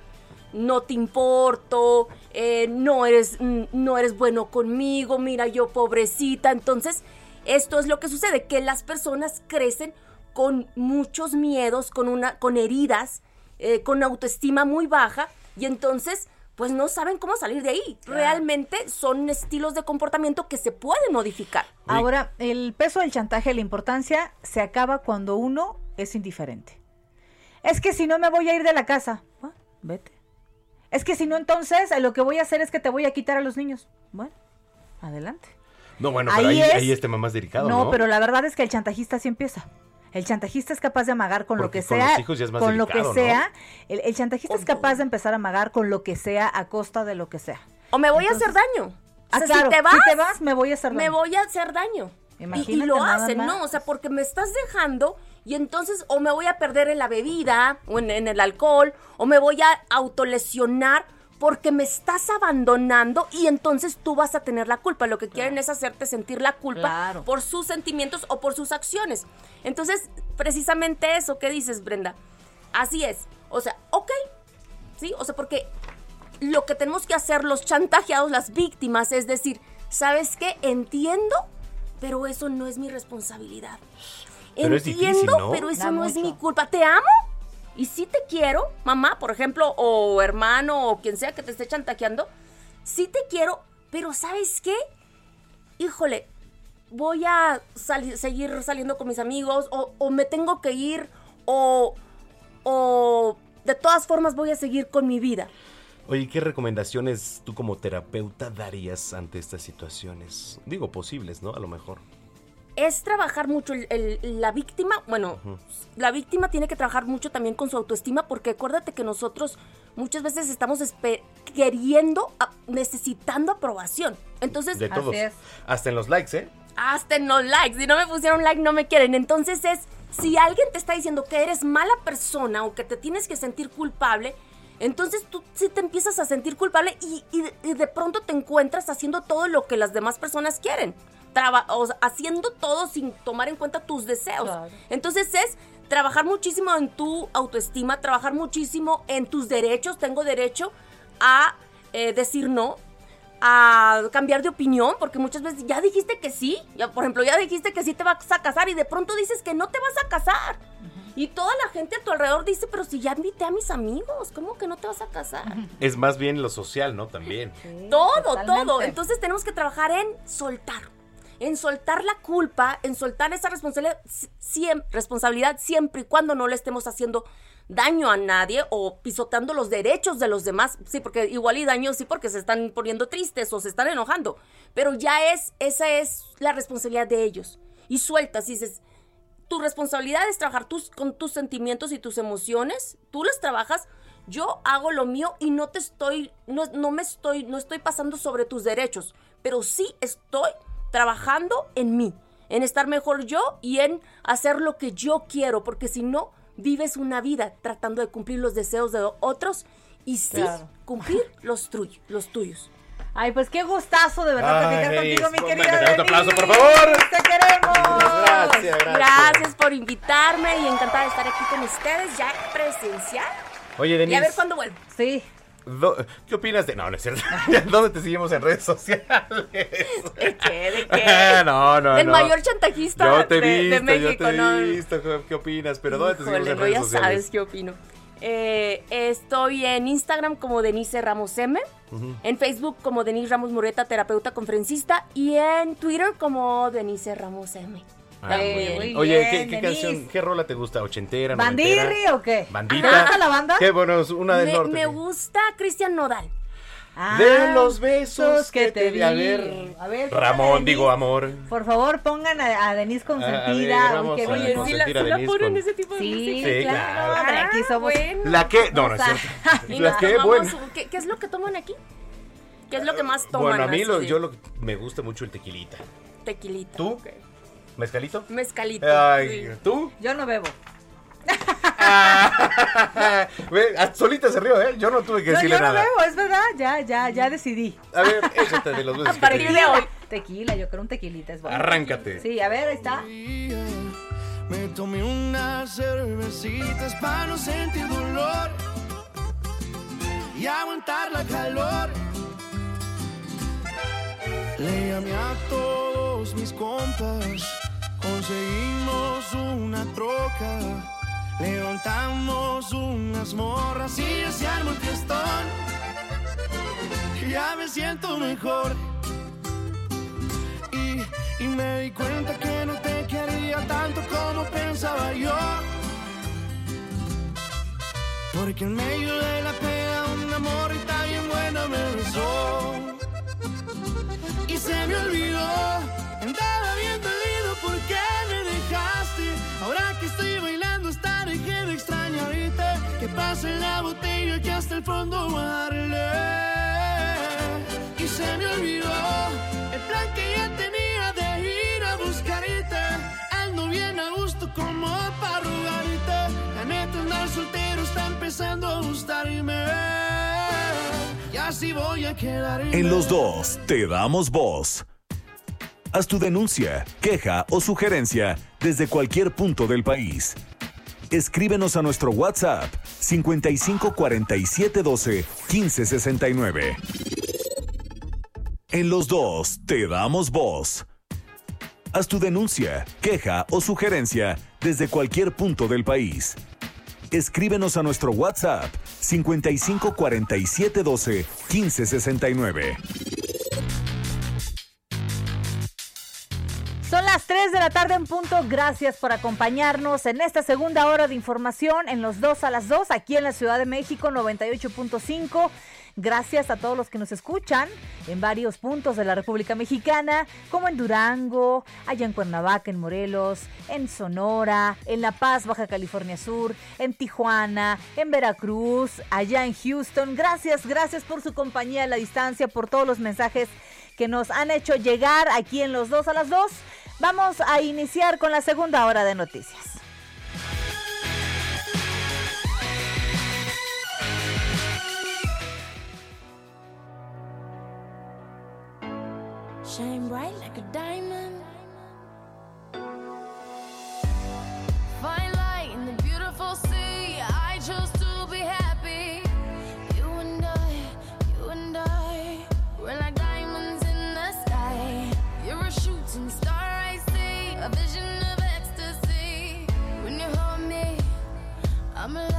no te importo, eh, no, eres, mm, no eres bueno conmigo, mira yo pobrecita, entonces esto es lo que sucede, que las personas crecen con muchos miedos, con, una, con heridas, eh, con autoestima muy baja, y entonces pues no saben cómo salir de ahí. Realmente son estilos de comportamiento que se pueden modificar. Ahora, el peso del chantaje, la importancia, se acaba cuando uno es indiferente. Es que si no me voy a ir de la casa, bueno, vete. Es que si no, entonces eh, lo que voy a hacer es que te voy a quitar a los niños. Bueno, adelante. No, bueno, pero Ahí ahí, es- ahí es tema más delicado, ¿no? No, pero la verdad es que el chantajista sí empieza. El chantajista es capaz de amagar con Porque lo que con sea, los hijos ya es más con lo que ¿no? sea. El, el chantajista es capaz de empezar a amagar con lo que sea a costa de lo que sea. O me voy a hacer daño. O Ah, sea, claro, si te vas, si te vas, me voy a hacer me daño. voy a hacer daño. Y- Y, Imagínate lo hacen. ¿no? O sea, porque me estás dejando y entonces o me voy a perder en la bebida o en, en el alcohol o me voy a autolesionar porque me estás abandonando y entonces tú vas a tener la culpa. Lo que quieren es hacerte sentir la culpa Claro. por sus sentimientos o por sus acciones. Entonces, precisamente eso que dices, Brenda. Así es. O sea, ok. ¿Sí? O sea, porque lo que tenemos que hacer los chantajeados, las víctimas, es decir, ¿sabes qué? Entiendo, pero eso no es mi responsabilidad. Pero es Entiendo, difícil, ¿no? pero eso Da no es mi culpa. ¿Te amo? Y sí te quiero, mamá, por ejemplo, o hermano, o quien sea que te esté chantajeando. Sí te quiero, pero ¿sabes qué? Híjole, voy a seguir saliendo con mis amigos, o, o me tengo que ir, o, o de todas formas voy a seguir con mi vida. Oye, ¿qué recomendaciones tú como terapeuta darías ante estas situaciones? Digo, posibles, ¿no? A lo mejor. Es trabajar mucho el- el- la víctima, bueno, la víctima tiene que trabajar mucho también con su autoestima porque acuérdate que nosotros muchas veces estamos queriendo, a- necesitando aprobación. Entonces, De todos. Hasta en los likes, ¿eh? hasta en los likes, si no me pusieron like no me quieren. Entonces es, si alguien te está diciendo que eres mala persona o que te tienes que sentir culpable, entonces tú sí te empiezas a sentir culpable y, y y de pronto te encuentras haciendo todo lo que las demás personas quieren. Traba- o sea, haciendo todo sin tomar en cuenta tus deseos. Entonces es trabajar muchísimo en tu autoestima, trabajar muchísimo en tus derechos. Tengo derecho a eh, decir no, a cambiar de opinión, porque muchas veces ya dijiste que sí, ya, por ejemplo, ya dijiste que sí te vas a casar y de pronto dices que no te vas a casar. Y toda la gente a tu alrededor dice, pero si ya invité a mis amigos, ¿cómo que no te vas a casar? Es más bien lo social, ¿no? También. todo, totalmente. todo. Entonces tenemos que trabajar en soltar. En soltar la culpa, en soltar esa responsabilidad, siem- responsabilidad siempre y cuando no le estemos haciendo daño a nadie o pisotando los derechos de los demás. Sí, porque igual y daño sí porque se están poniendo tristes o se están enojando. Pero ya es, esa es la responsabilidad de ellos. Y sueltas y dices, tu responsabilidad es trabajar tus, con tus sentimientos y tus emociones. Tú las trabajas. Yo hago lo mío y no te estoy, no, no me estoy, no estoy pasando sobre tus derechos, pero sí estoy trabajando en mí, en estar mejor yo y en hacer lo que yo quiero, porque si no, vives una vida tratando de cumplir los deseos de otros y sí Claro. cumplir los, truy- los tuyos. Ay, pues qué gustazo de verdad platicar contigo, mi querida. otro aplauso, por Denise. favor. ¡Te queremos! Gracias, gracias. Gracias por invitarme y encantada de estar aquí con ustedes ya presencial. Oye, Y a ver Denise, cuándo vuelvo. Sí. ¿Qué opinas de...? No, no es cierto. ¿Dónde te seguimos en redes sociales? ¿De qué? ¿De qué? no, no, El no. mayor chantajista Yo te de, de visto, México, yo te ¿no? visto. ¿Qué, opinas? Pero ¿dónde te seguimos en redes ya sociales? sabes qué opino. Eh, estoy en Instagram como Denise Ramos M, en Facebook como Denise Ramos Mureta, terapeuta conferencista, y en Twitter como Denise Ramos M. Ah, También. muy bien. muy Oye, bien, ¿qué, canción, qué rola te gusta? ¿Ochentera, ¿Bandirri o qué? ¿Bandita? ¿Te gusta la banda? Qué bueno, es una del Me, norte. me gusta Cristian Nodal. Ah, de los besos que que te te di. A ver, A ver, Ramón, digo amor. Por favor, pongan a, a Denise A- a ver, consentida. Oye, sí la, ponen con- ese tipo de Sí, música. Sí, claro. aquí somos. bueno. ¿La qué? No, no es cierto. Y ¿La tomamos Bueno. ¿qué, qué es lo que toman aquí? ¿Qué es lo que más toman? Bueno, a mí lo, yo lo que me gusta mucho el tequilita. Tequilita. ¿Tú? ok. ¿Mezcalito? Mezcalito. Ay, sí. ¿tú? Yo no bebo. Ve, ah, solita se rió, ¿eh? Yo no tuve que No, decirle yo no nada. bebo, es verdad. Ya, ya, ya decidí. A ver, échate de los besos. A partir de hoy. Tequila, yo creo un tequilita es bueno. Arráncate. Sí, a ver, ahí está. Me tomé unas cervecitas para no sentir dolor y aguantar la calor. Le llamé a todos mis compas, conseguimos una troca, levantamos unas morras y se armó el fiestón. ya me siento mejor. Y, y me di cuenta que no te quería tanto como pensaba yo. Porque en medio de la pena un amor y tan bien bueno me besó. Y se me olvidó, andaba bien dolido porque me dejaste. Ahora que estoy bailando estaré que de extrañarte. Que pase la botella que hasta el fondo voy a darle. Y se me olvidó el plan que ya tenía de ir a buscarte. Ando bien a gusto como para rogarte. La neta andar soltero está empezando a gustarme. Y así voy a quedarme. En los dos te damos voz. Haz tu denuncia, queja o sugerencia desde cualquier punto del país. Escríbenos a nuestro WhatsApp 55 47 12 15 69. En los dos te damos voz. Haz tu denuncia, queja o sugerencia desde cualquier punto del país. Escríbenos a nuestro WhatsApp 55 47 12 15 69. 3 de la tarde en punto. Gracias por acompañarnos en esta segunda hora de información en los 2 a las 2 aquí en la Ciudad de México 98.5. Gracias a todos los que nos escuchan en varios puntos de la República Mexicana, como en Durango, allá en Cuernavaca, en Morelos, en Sonora, en La Paz, Baja California Sur, en Tijuana, en Veracruz, allá en Houston. Gracias, gracias por su compañía a la distancia, por todos los mensajes que nos han hecho llegar aquí en los dos a las dos. Vamos a iniciar con la segunda hora de noticias. Shine bright like a diamond. I'ma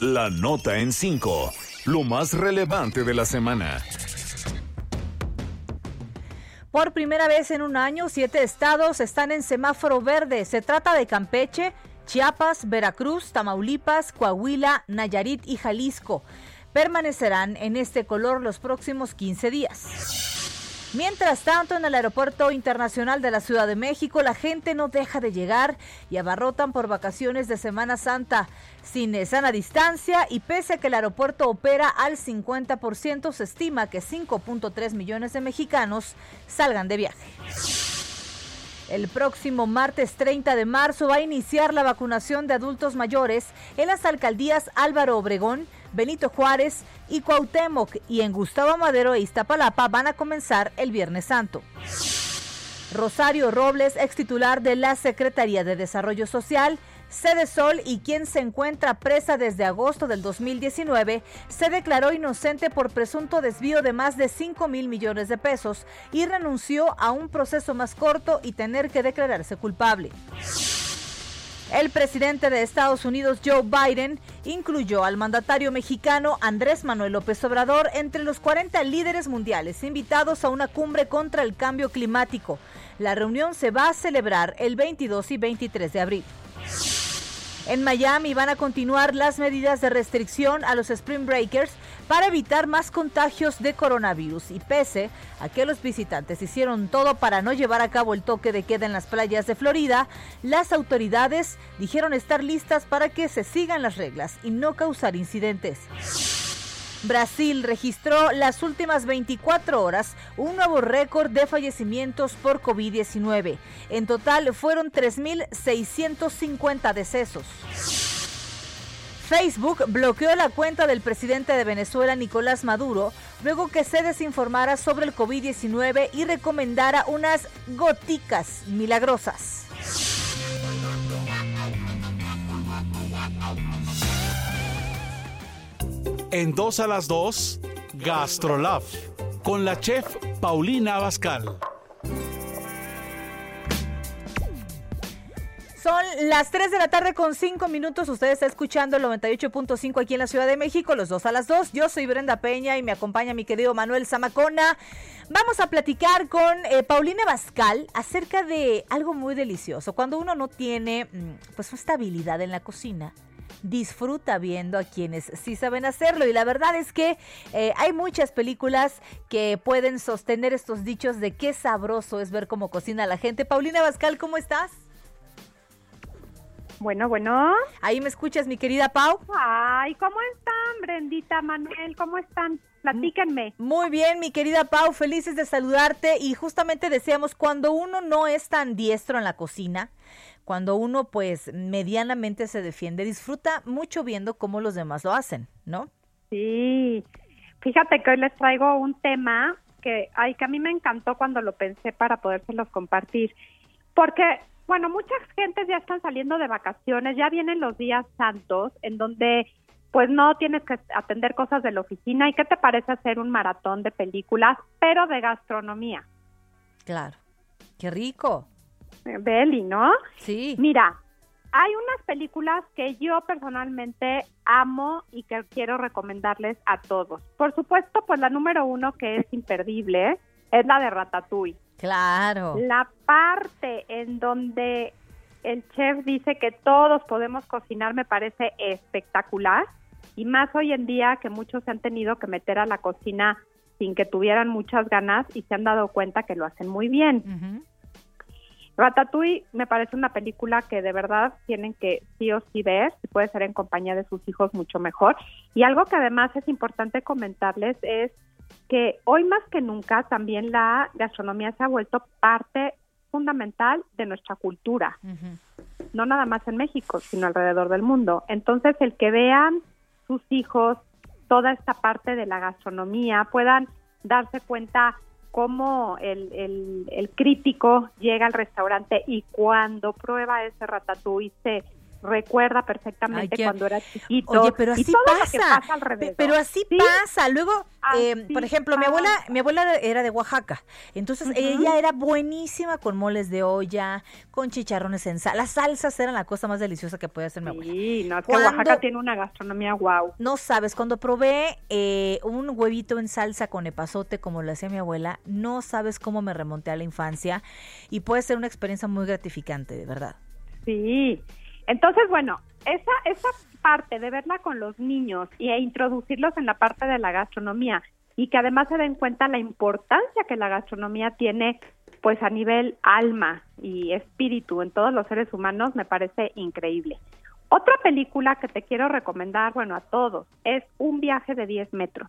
La nota en 5. Lo más relevante de la semana. Por primera vez en un año, siete estados están en semáforo verde. Se trata de Campeche, Chiapas, Veracruz, Tamaulipas, Coahuila, Nayarit y Jalisco. Permanecerán en este color los próximos 15 días. Mientras tanto, en el Aeropuerto Internacional de la Ciudad de México, la gente no deja de llegar y abarrotan por vacaciones de Semana Santa. Sin sana distancia y pese a que el aeropuerto opera al 50%, se estima que 5.3 millones de mexicanos salgan de viaje. El próximo martes 30 de marzo va a iniciar la vacunación de adultos mayores en las alcaldías Álvaro Obregón, Benito Juárez y Cuauhtémoc y en Gustavo Madero e Iztapalapa van a comenzar el Viernes Santo. Rosario Robles, ex titular de la Secretaría de Desarrollo Social, Sede Sol y quien se encuentra presa desde agosto del 2019, se declaró inocente por presunto desvío de más de 5 mil millones de pesos y renunció a un proceso más corto y tener que declararse culpable. El presidente de Estados Unidos, Joe Biden, incluyó al mandatario mexicano Andrés Manuel López Obrador entre los 40 líderes mundiales invitados a una cumbre contra el cambio climático. La reunión se va a celebrar el 22 y 23 de abril. En Miami van a continuar las medidas de restricción a los Spring Breakers para evitar más contagios de coronavirus y pese a que los visitantes hicieron todo para no llevar a cabo el toque de queda en las playas de Florida, las autoridades dijeron estar listas para que se sigan las reglas y no causar incidentes. Brasil registró las últimas 24 horas un nuevo récord de fallecimientos por COVID-19. En total fueron 3.650 decesos. Facebook bloqueó la cuenta del presidente de Venezuela, Nicolás Maduro, luego que se desinformara sobre el COVID-19 y recomendara unas goticas milagrosas. En dos a las dos, Gastrolab, con la chef Paulina Abascal. Son las 3 de la tarde con 5 minutos. Usted está escuchando el 98.5 aquí en la Ciudad de México, los dos a las 2. Yo soy Brenda Peña y me acompaña mi querido Manuel Zamacona. Vamos a platicar con eh, Paulina Bascal acerca de algo muy delicioso. Cuando uno no tiene mm, pues estabilidad en la cocina, disfruta viendo a quienes sí saben hacerlo. Y la verdad es que eh, hay muchas películas que pueden sostener estos dichos de qué sabroso es ver cómo cocina la gente. Paulina Bascal, ¿cómo estás? Bueno, bueno. Ahí me escuchas, mi querida Pau. Ay, ¿cómo están, Brendita, Manuel? ¿Cómo están? Platíquenme. Muy bien, mi querida Pau, felices de saludarte y justamente deseamos cuando uno no es tan diestro en la cocina, cuando uno pues medianamente se defiende, disfruta mucho viendo cómo los demás lo hacen, ¿no? Sí. Fíjate que hoy les traigo un tema que, ay, que a mí me encantó cuando lo pensé para podérselos compartir. Porque bueno, muchas gentes ya están saliendo de vacaciones, ya vienen los días santos en donde pues no tienes que atender cosas de la oficina. ¿Y qué te parece hacer un maratón de películas, pero de gastronomía? Claro. Qué rico. Beli, ¿no? Sí. Mira, hay unas películas que yo personalmente amo y que quiero recomendarles a todos. Por supuesto, pues la número uno que es imperdible es la de Ratatouille. Claro. La parte en donde el chef dice que todos podemos cocinar me parece espectacular y más hoy en día que muchos se han tenido que meter a la cocina sin que tuvieran muchas ganas y se han dado cuenta que lo hacen muy bien. Ratatouille me parece una película que de verdad tienen que sí o sí ver, si puede ser en compañía de sus hijos mucho mejor. Y algo que además es importante comentarles es que hoy más que nunca también la gastronomía se ha vuelto parte fundamental de nuestra cultura, no nada más en México, sino alrededor del mundo. Entonces, el que vean sus hijos toda esta parte de la gastronomía, puedan darse cuenta cómo el, el, el crítico llega al restaurante y cuando prueba ese ratatouille se recuerda perfectamente Ay, cuando era chiquito. Oye, pero y así todo lo que pasa. alrededor. Pero así Sí. pasa. Luego, eh, por ejemplo, mi abuela, mi abuela era de Oaxaca. Entonces, ella era buenísima con moles de olla, con chicharrones en sal. Las salsas eran la cosa más deliciosa que podía hacer mi abuela. Sí, no, es que Cuando- Oaxaca tiene una gastronomía wow. No sabes, cuando probé eh, un huevito en salsa con epazote como lo hacía mi abuela, no sabes cómo me remonté a la infancia y puede ser una experiencia muy gratificante, de verdad. Sí. Entonces, bueno, esa, esa parte de verla con los niños y e introducirlos en la parte de la gastronomía y que además se den cuenta la importancia que la gastronomía tiene pues a nivel alma y espíritu en todos los seres humanos me parece increíble. Otra película que te quiero recomendar, bueno, a todos, es Un viaje de 10 metros.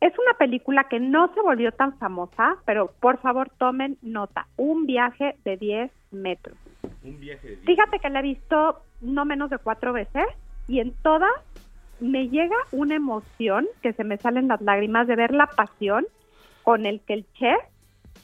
Es una película que no se volvió tan famosa, pero por favor tomen nota. Un viaje de 10 metros. Un viaje de Fíjate que la he visto no menos de cuatro veces y en todas me llega una emoción que se me salen las lágrimas de ver la pasión con el que el chef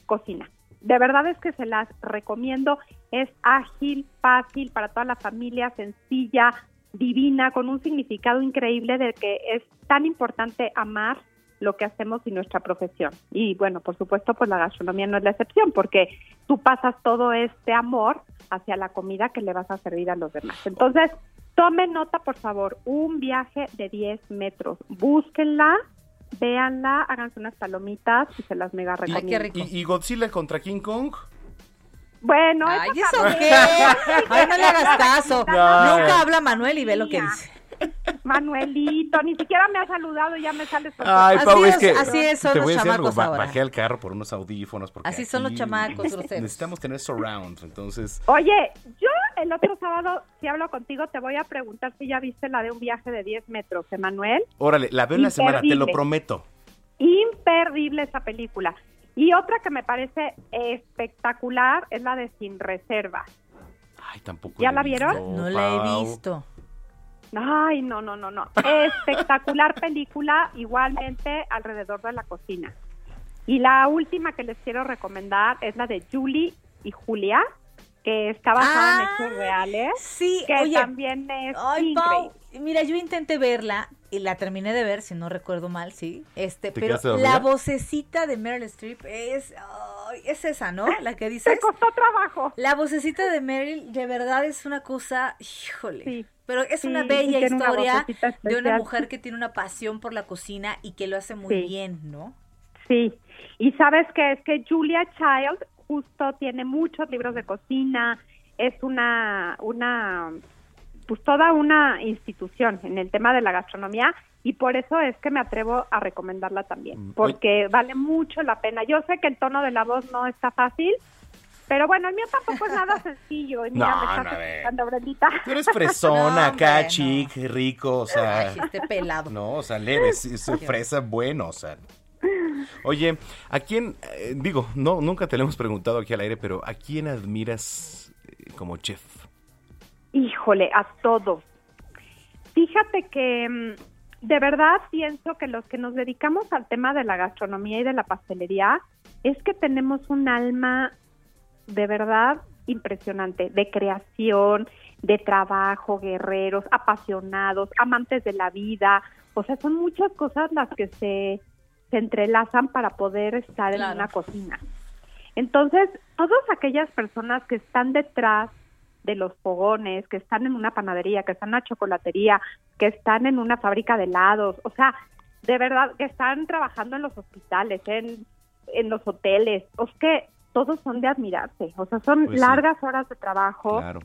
cocina. De verdad es que se las recomiendo. Es ágil, fácil para toda la familia, sencilla, divina, con un significado increíble de que es tan importante amar lo que hacemos y nuestra profesión. Y bueno, por supuesto, pues la gastronomía no es la excepción, porque tú pasas todo este amor hacia la comida que le vas a servir a los demás. Entonces, tome nota, por favor, un viaje de 10 metros. Búsquenla, véanla, háganse unas palomitas y se las mega recomiendo. ¿Y, y Godzilla contra King Kong? Bueno, Ay, eso ¿eso qué? Ay, no le hagas caso. No. Nunca habla Manuel y ve lo que dice. Manuelito, ni siquiera me ha saludado y ya me sales con Ay, Así Pau, es es, que así es, son te los voy a decir algo, chamacos ba- ahora. bajé al carro por unos audífonos porque Así son los chamacos groseros. Necesitamos tener surround, entonces Oye, yo el otro sábado, si hablo contigo, te voy a preguntar si ya viste la de un viaje de 10 metros, Emanuel. órale, la veo en la semana, te lo Imperdible. prometo. Imperdible esa película. Y otra que me parece espectacular es la de Sin Reserva. Ay, tampoco. ¿Ya la vieron? visto, No la he visto. Ay, no, no, no, no. Espectacular película, igualmente alrededor de la cocina. Y la última que les quiero recomendar es la de Julie y Julia, que está basada en hechos reales. Sí, que oye, también es Ay, increíble. Pau, mira, yo intenté verla y la terminé de ver, si no recuerdo mal, sí. Este, ¿Te pero la vocecita de Meryl Streep es, es esa, ¿no? La que dices. Te costó trabajo. La vocecita de Meryl de verdad es una cosa, híjole. Sí, pero es sí, una bella una historia de una mujer que tiene una pasión por la cocina y que lo hace muy Sí. bien, ¿no? Sí, y sabes que es que Julia Child justo tiene muchos libros de cocina, es una, una, pues toda una institución en el tema de la gastronomía y por eso es que me atrevo a recomendarla también, Mm, porque vale mucho la pena. Yo sé que el tono de la voz no está fácil, pero bueno, el mío tampoco es nada sencillo. Y mira, No, me estás no, escuchando, Brendita. Tú eres fresona, No, acá, chic, rico, o sea. Ay, este pelado. No, o sea, leve, es, es fresa bueno, o sea. Oye, ¿a quién, eh, digo, no, nunca te lo hemos preguntado aquí al aire, pero ¿a quién admiras eh, como chef? Híjole, a todos. Fíjate que mm, de verdad pienso que los que nos dedicamos al tema de la gastronomía y de la pastelería es que tenemos un alma de verdad impresionante, de creación, de trabajo, guerreros, apasionados, amantes de la vida. O sea, son muchas cosas las que se, se entrelazan para poder estar Claro. en una cocina. Entonces, todas aquellas personas que están detrás de los fogones, que están en una panadería, que están en una chocolatería, que están en una fábrica de helados, o sea, de verdad, que están trabajando en los hospitales, en, en los hoteles, o es que todos son de admirarse, o sea, son Pues sí. largas horas de trabajo, Claro.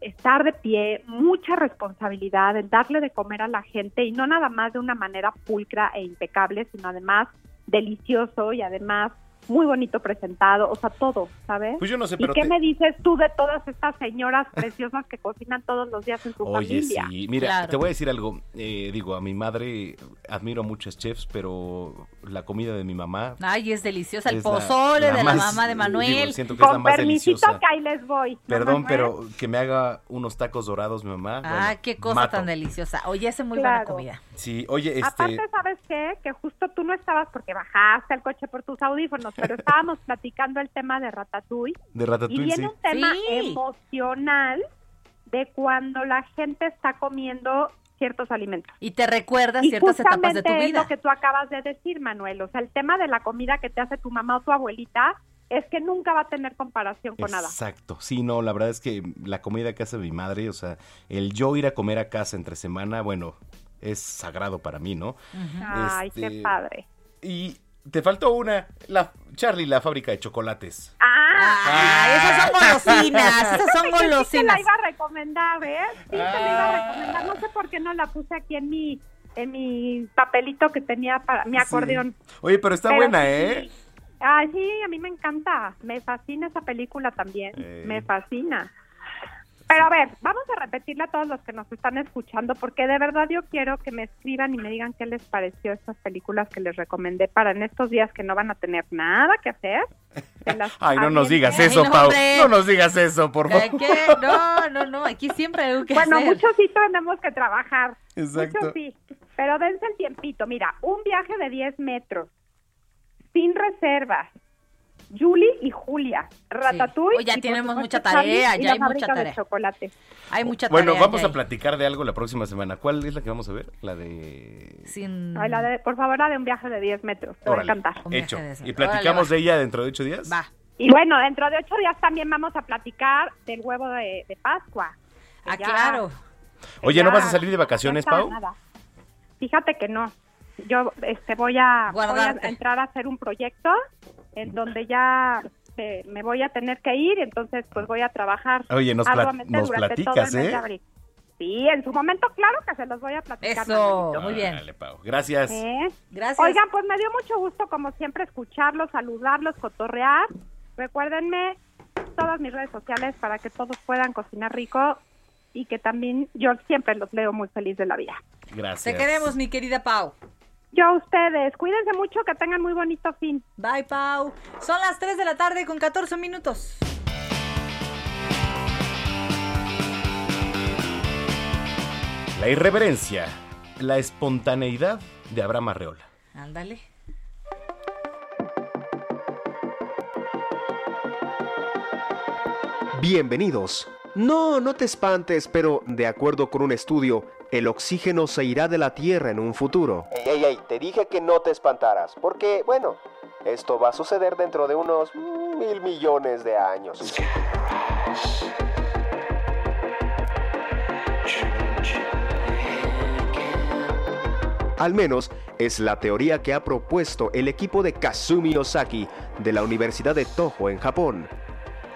estar de pie, mucha responsabilidad, el darle de comer a la gente y no nada más de una manera pulcra e impecable, sino además delicioso y además muy bonito presentado, o sea, todo, ¿sabes? Pues yo no sé, pero ¿Y qué te- me dices tú de todas estas señoras preciosas que cocinan todos los días en su Oye, familia? sí, mira, Claro. te voy a decir algo. eh, digo, a mi madre admiro a muchos chefs, pero la comida de mi mamá. Ay, es deliciosa. El Es pozole la de la mamá de digo, Manuel. siento que es la Con más permisito deliciosa. que ahí les voy. ¿no, Perdón, pero que me haga unos tacos dorados mi mamá. Ah, bueno, qué cosa mato. tan deliciosa. Oye, hace muy Claro. buena comida. Sí, oye, este. Aparte, ¿sabes qué? Que justo tú no estabas porque bajaste el coche por tus audífonos, pero estábamos platicando el tema de Ratatouille. De Y Ratatouille, viene sí. un tema Sí. emocional de cuando la gente está comiendo ciertos alimentos. Y te recuerdas Y ciertas etapas de tu es vida. lo que tú acabas de decir, Manuel. O sea, el tema de la comida que te hace tu mamá o tu abuelita es que nunca va a tener comparación con nada. Exacto, sí, no, la verdad es que la comida que hace mi madre, o sea, el yo ir a comer a casa entre semana, bueno, es sagrado para mí, ¿no? Ay, qué Este, padre. Y te faltó una, la Charlie, la fábrica de chocolates. Ah, esas son golosinas, esas son Sí te la golosinas. iba a recomendar, ¿eh? Sí, te la iba a recomendar. No sé por qué no la puse aquí en mi en mi papelito que tenía para mi acordeón. Oye, pero está Pero buena, sí. ¿eh? Ay, sí, a mí me encanta. Me fascina esa película también. Eh. Me fascina. Pero a ver, vamos a repetirle a todos los que nos están escuchando, porque de verdad yo quiero que me escriban y me digan qué les pareció estas películas que les recomendé para en estos días que no van a tener nada que hacer. Ay, no nos digas Ay, eso, no, Pau. hombre. No nos digas eso, por Ay, favor. ¿qué? No, no, no, aquí siempre hay que Bueno, hacer. muchos sí tenemos que trabajar. Exacto. Muchos sí. Pero dense el tiempito. Mira, un viaje de 10 metros, sin reservas, Julie y Julia. Ratatouille. Hoy ya y, tenemos mucha tarea, Charlie y ya la hay mucha de tarea. chocolate. Hay mucha Bueno, tarea vamos ya a platicar de algo la próxima semana. ¿Cuál es la que vamos a ver? La de... Sin... Ay, la de- por favor, la de un viaje de 10 metros. Te va a encantar. Hecho. ¿Y platicamos de ella dentro de ocho días? Va. Y bueno, dentro de ocho días también vamos a platicar del huevo de, de Pascua. Ah, ya- claro. Oye, ¿no vas a salir de vacaciones, está, Pau? nada. Fíjate que no. Yo este, voy, a, voy a Guardarte. entrar a hacer un proyecto en donde ya eh, me voy a tener que ir, entonces pues voy a trabajar Oye, nos pla- platicas, el mes de ¿eh? Sí, en su momento, claro que se los voy a platicar. Eso, muy bien. Dale, Pau. Gracias. ¿Eh? Gracias. Oigan, pues me dio mucho gusto, como siempre, escucharlos, saludarlos, cotorrear. Recuérdenme todas mis redes sociales para que todos puedan cocinar rico y que también yo siempre los leo muy feliz de la vida. Gracias. Te queremos, mi querida Pau. Yo a ustedes, cuídense mucho, que tengan muy bonito fin. Bye, Pau. Son las 3 de la tarde con 14 minutos. La irreverencia, la espontaneidad de Abraham Arreola. Ándale. Bienvenidos. No, no te espantes, pero de acuerdo con un estudio, el oxígeno se irá de la Tierra en un futuro. Ey, ey, ey, te dije que no te espantaras, porque, bueno, esto va a suceder dentro de unos mil millones de años. Al menos es la teoría que ha propuesto el equipo de Kazumi Ozaki de la Universidad de Toho en Japón.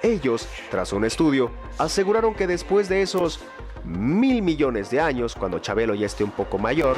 Ellos, tras un estudio, aseguraron que después de esos mil millones de años, cuando Chabelo ya esté un poco mayor,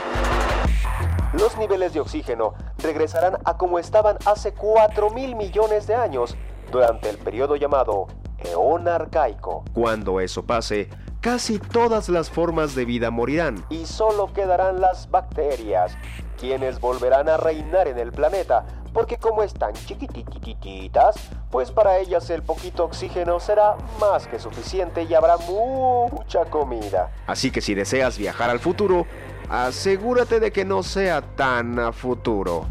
los niveles de oxígeno regresarán a como estaban hace 4 mil millones de años durante el periodo llamado Eón Arcaico. Cuando eso pase, casi todas las formas de vida morirán y solo quedarán las bacterias, quienes volverán a reinar en el planeta, porque como están chiquitititas, pues para ellas el poquito oxígeno será más que suficiente y habrá mucha comida. Así que si deseas viajar al futuro, asegúrate de que no sea tan a futuro.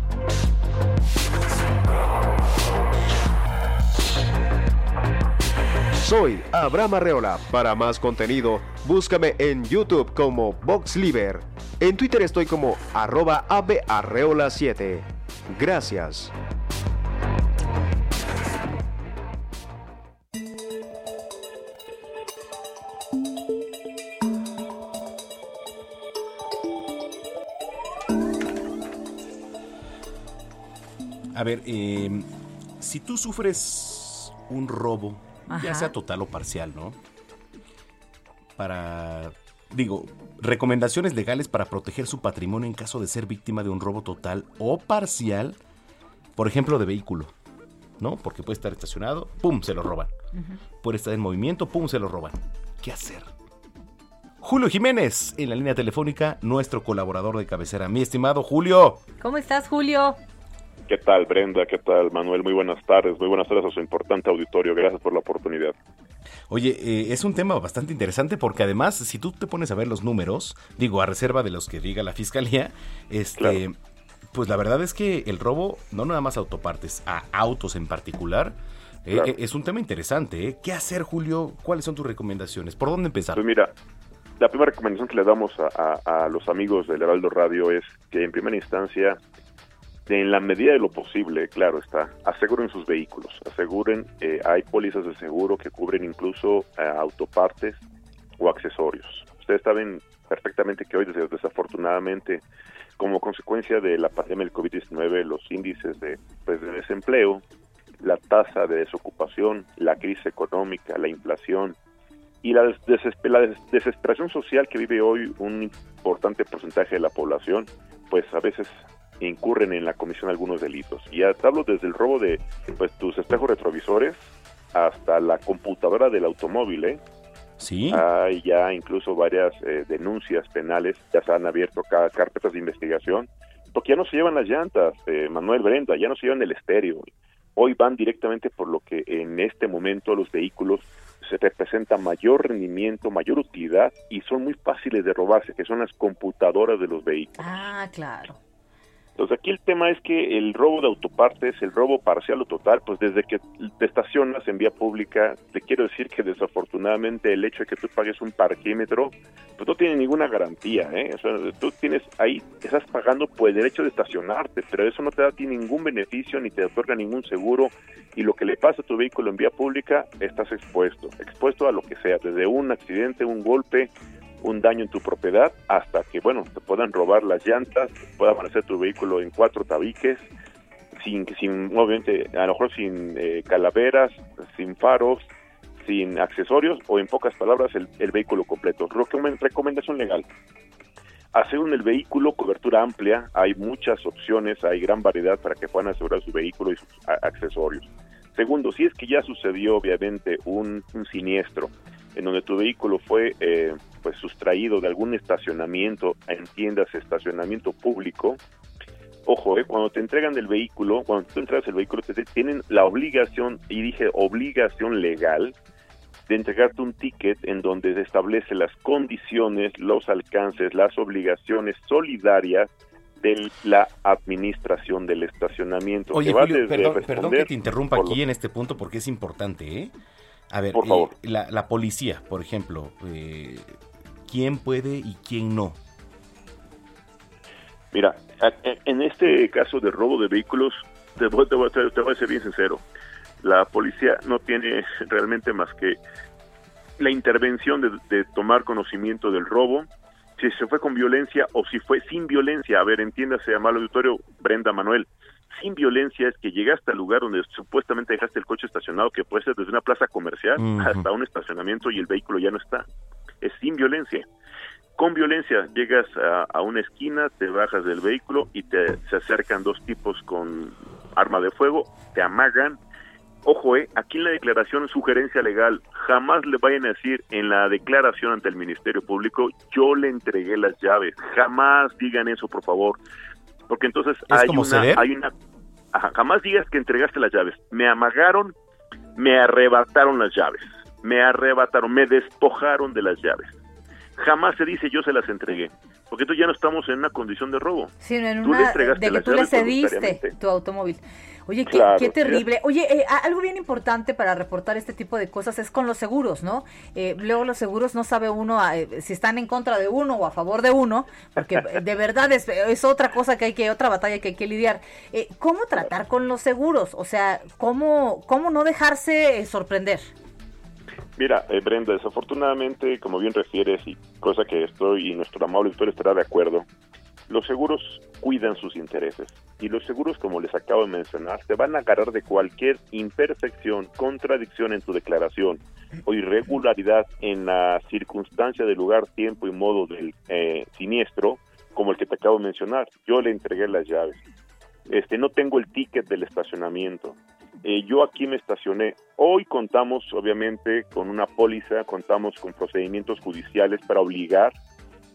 Soy Abraham Arreola. Para más contenido, búscame en YouTube como VoxLiver. En Twitter estoy como arroba abearreola7. Gracias. A ver, eh, si tú sufres un robo, ya sea total o parcial, ¿no? Para, digo, recomendaciones legales para proteger su patrimonio en caso de ser víctima de un robo total o parcial, por ejemplo, de vehículo, ¿no? Porque puede estar estacionado, ¡pum!, se lo roban. Puede estar en movimiento, ¡pum!, se lo roban. ¿Qué hacer? Julio Jiménez, en la línea telefónica, nuestro colaborador de cabecera. Mi estimado Julio. ¿Cómo estás, Julio? ¿Qué tal, Brenda? ¿Qué tal, Manuel? Muy buenas tardes. Muy buenas tardes a su importante auditorio. Gracias por la oportunidad. Oye, eh, es un tema bastante interesante porque además, si tú te pones a ver los números, digo, a reserva de los que diga la fiscalía, este, pues la verdad es que el robo, no nada más a autopartes, a autos en particular, eh, Claro. eh, es un tema interesante. ¿eh? ¿Qué hacer, Julio? ¿Cuáles son tus recomendaciones? ¿Por dónde empezar? Pues mira, la primera recomendación que le damos a, a- a los amigos del Heraldo Radio es que en primera instancia, en la medida de lo posible, claro está, aseguren sus vehículos, aseguren, eh, hay pólizas de seguro que cubren incluso eh, autopartes o accesorios. Ustedes saben perfectamente que hoy, des- desafortunadamente, como consecuencia de la pandemia del COVID-19, los índices de, pues, de desempleo, la tasa de desocupación, la crisis económica, la inflación, y la, la des- desesperación social que vive hoy un importante porcentaje de la población, pues a veces incurren en la comisión de algunos delitos. Y ya te hablo desde el robo de pues tus espejos retrovisores hasta la computadora del automóvil, ¿eh? Sí. Hay ya incluso varias eh, denuncias penales, ya se han abierto ca- carpetas de investigación, porque ya no se llevan las llantas, eh, Manuel Brenda, ya no se llevan el estéreo. Hoy van directamente por lo que en este momento los vehículos se representa mayor rendimiento, mayor utilidad y son muy fáciles de robarse, que son las computadoras de los vehículos. Ah, claro. Entonces aquí el tema es que el robo de autopartes, el robo parcial o total, pues desde que te estacionas en vía pública, te quiero decir que desafortunadamente el hecho de que tú pagues un parquímetro, pues no tiene ninguna garantía, ¿eh? O tú tienes ahí, estás pagando por el derecho de estacionarte, pero eso no te da a ti ningún beneficio ni te otorga ningún seguro y lo que le pasa a tu vehículo en vía pública, estás expuesto, expuesto a lo que sea, desde un accidente, un golpe, un daño en tu propiedad hasta que, bueno, te puedan robar las llantas, pueda aparecer tu vehículo en cuatro tabiques, sin, sin obviamente, a lo mejor sin eh, calaveras, sin faros, sin accesorios o en pocas palabras el, vehículo completo. Recomen- recomendación legal. Hacer en el vehículo cobertura amplia, hay muchas opciones, hay gran variedad para que puedan asegurar su vehículo y sus accesorios. Segundo, si es que ya sucedió obviamente un, un siniestro en donde tu vehículo fue eh, pues sustraído de algún estacionamiento, entiéndase estacionamiento público, ojo, eh, cuando te entregan el vehículo, cuando tú entregas el vehículo, te, tienen la obligación, y dije obligación legal, de entregarte un ticket en donde se establece las condiciones, los alcances, las obligaciones solidarias de la administración del estacionamiento. Oye, Julio, perdón, perdón que te interrumpa aquí en este punto porque es importante, ¿eh? A ver, Por eh, favor. la, la policía, por ejemplo, eh, ¿quién puede y quién no? Mira, en este caso de robo de vehículos, te voy, te voy- te- te voy a ser bien sincero, la policía no tiene realmente más que la intervención de, de tomar conocimiento del robo, si se fue con violencia o si fue sin violencia. A ver, entiéndase, amable auditorio, Brenda Manuel. Sin violencia es que llegaste al lugar donde supuestamente dejaste el coche estacionado, que puede ser desde una plaza comercial hasta un estacionamiento y el vehículo ya no está. Es sin violencia. Con violencia llegas a, a una esquina, te bajas del vehículo y te se acercan dos tipos con arma de fuego, te amagan. Ojo, eh, aquí en la declaración sugerencia legal, jamás le vayan a decir en la declaración ante el Ministerio Público, yo le entregué las llaves. Jamás digan eso, por favor. Porque entonces ¿Es hay una, hay una ajá, jamás digas que entregaste las llaves. Me amagaron, me arrebataron las llaves. Me arrebataron, me despojaron de las llaves. Jamás se dice yo se las entregué. Porque entonces ya no estamos en una condición de robo. Sino en Tú le una entregaste de que tú le cediste tu automóvil. Oye, qué, Claro, qué terrible. Oye, eh, algo bien importante para reportar este tipo de cosas es con los seguros, ¿no? Eh, luego los seguros no sabe uno eh, si están en contra de uno o a favor de uno, porque de verdad es, es otra cosa que hay que, otra batalla que hay que lidiar. Eh, ¿Cómo tratar con los seguros? O sea, ¿cómo, cómo no dejarse sorprender? Mira, eh, Brenda, desafortunadamente, como bien refieres, y cosa que estoy y nuestro amable autor estará de acuerdo, los seguros cuidan sus intereses. Y los seguros, como les acabo de mencionar, te van a agarrar de cualquier imperfección, contradicción en tu declaración o irregularidad en la circunstancia del lugar, tiempo y modo del eh, siniestro, como el que te acabo de mencionar. Yo le entregué las llaves. Este, no tengo el ticket del estacionamiento. Eh, yo aquí me estacioné. Hoy contamos, obviamente, con una póliza, contamos con procedimientos judiciales para obligar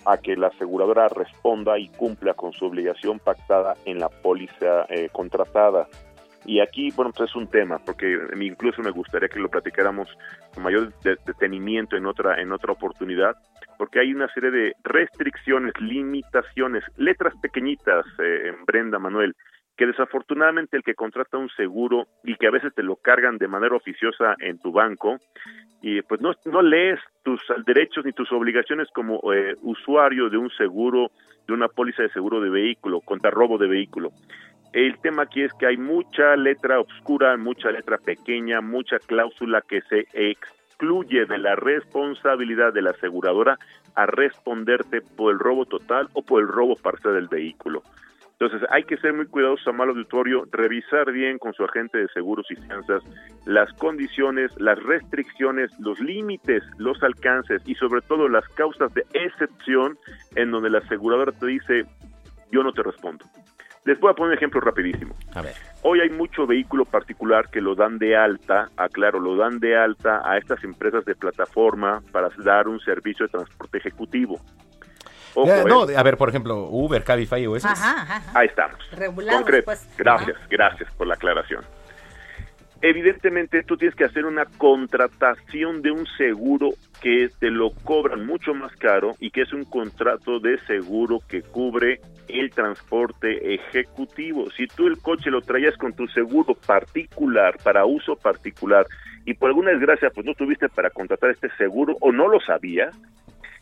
a que la aseguradora responda y cumpla con su obligación pactada en la póliza eh, contratada. Y aquí, bueno, pues es un tema, porque incluso me gustaría que lo platicáramos con mayor de- detenimiento en otra, en otra oportunidad, porque hay una serie de restricciones, limitaciones, letras pequeñitas, eh, Brenda Manuel, que desafortunadamente el que contrata un seguro y que a veces te lo cargan de manera oficiosa en tu banco, y pues no, no lees tus derechos ni tus obligaciones como eh, usuario de un seguro, de una póliza de seguro de vehículo, contra robo de vehículo. El tema aquí es que hay mucha letra oscura, mucha letra pequeña, mucha cláusula que se excluye de la responsabilidad de la aseguradora a responderte por el robo total o por el robo parcial del vehículo. Entonces hay que ser muy cuidadosos a mal auditorio, revisar bien con su agente de seguros y fianzas las condiciones, las restricciones, los límites, los alcances y sobre todo las causas de excepción en donde la aseguradora te dice yo no te respondo. Les voy a poner un ejemplo rapidísimo. A ver. Hoy hay mucho vehículo particular que lo dan de alta, aclaro, lo dan de alta a estas empresas de plataforma para dar un servicio de transporte ejecutivo. Ojo, Eh, eh. no, a ver, por ejemplo, Uber, Cabify o esos. Ajá, ajá. Ahí estamos. Regulados, Concreto. pues. Gracias, gracias por la aclaración. evidentemente tú tienes que hacer una contratación de un seguro que te lo cobran mucho más caro y que es un contrato de seguro que cubre el transporte ejecutivo. Si tú el coche lo traías con tu seguro particular para uso particular y por alguna desgracia pues no tuviste para contratar este seguro o no lo sabías,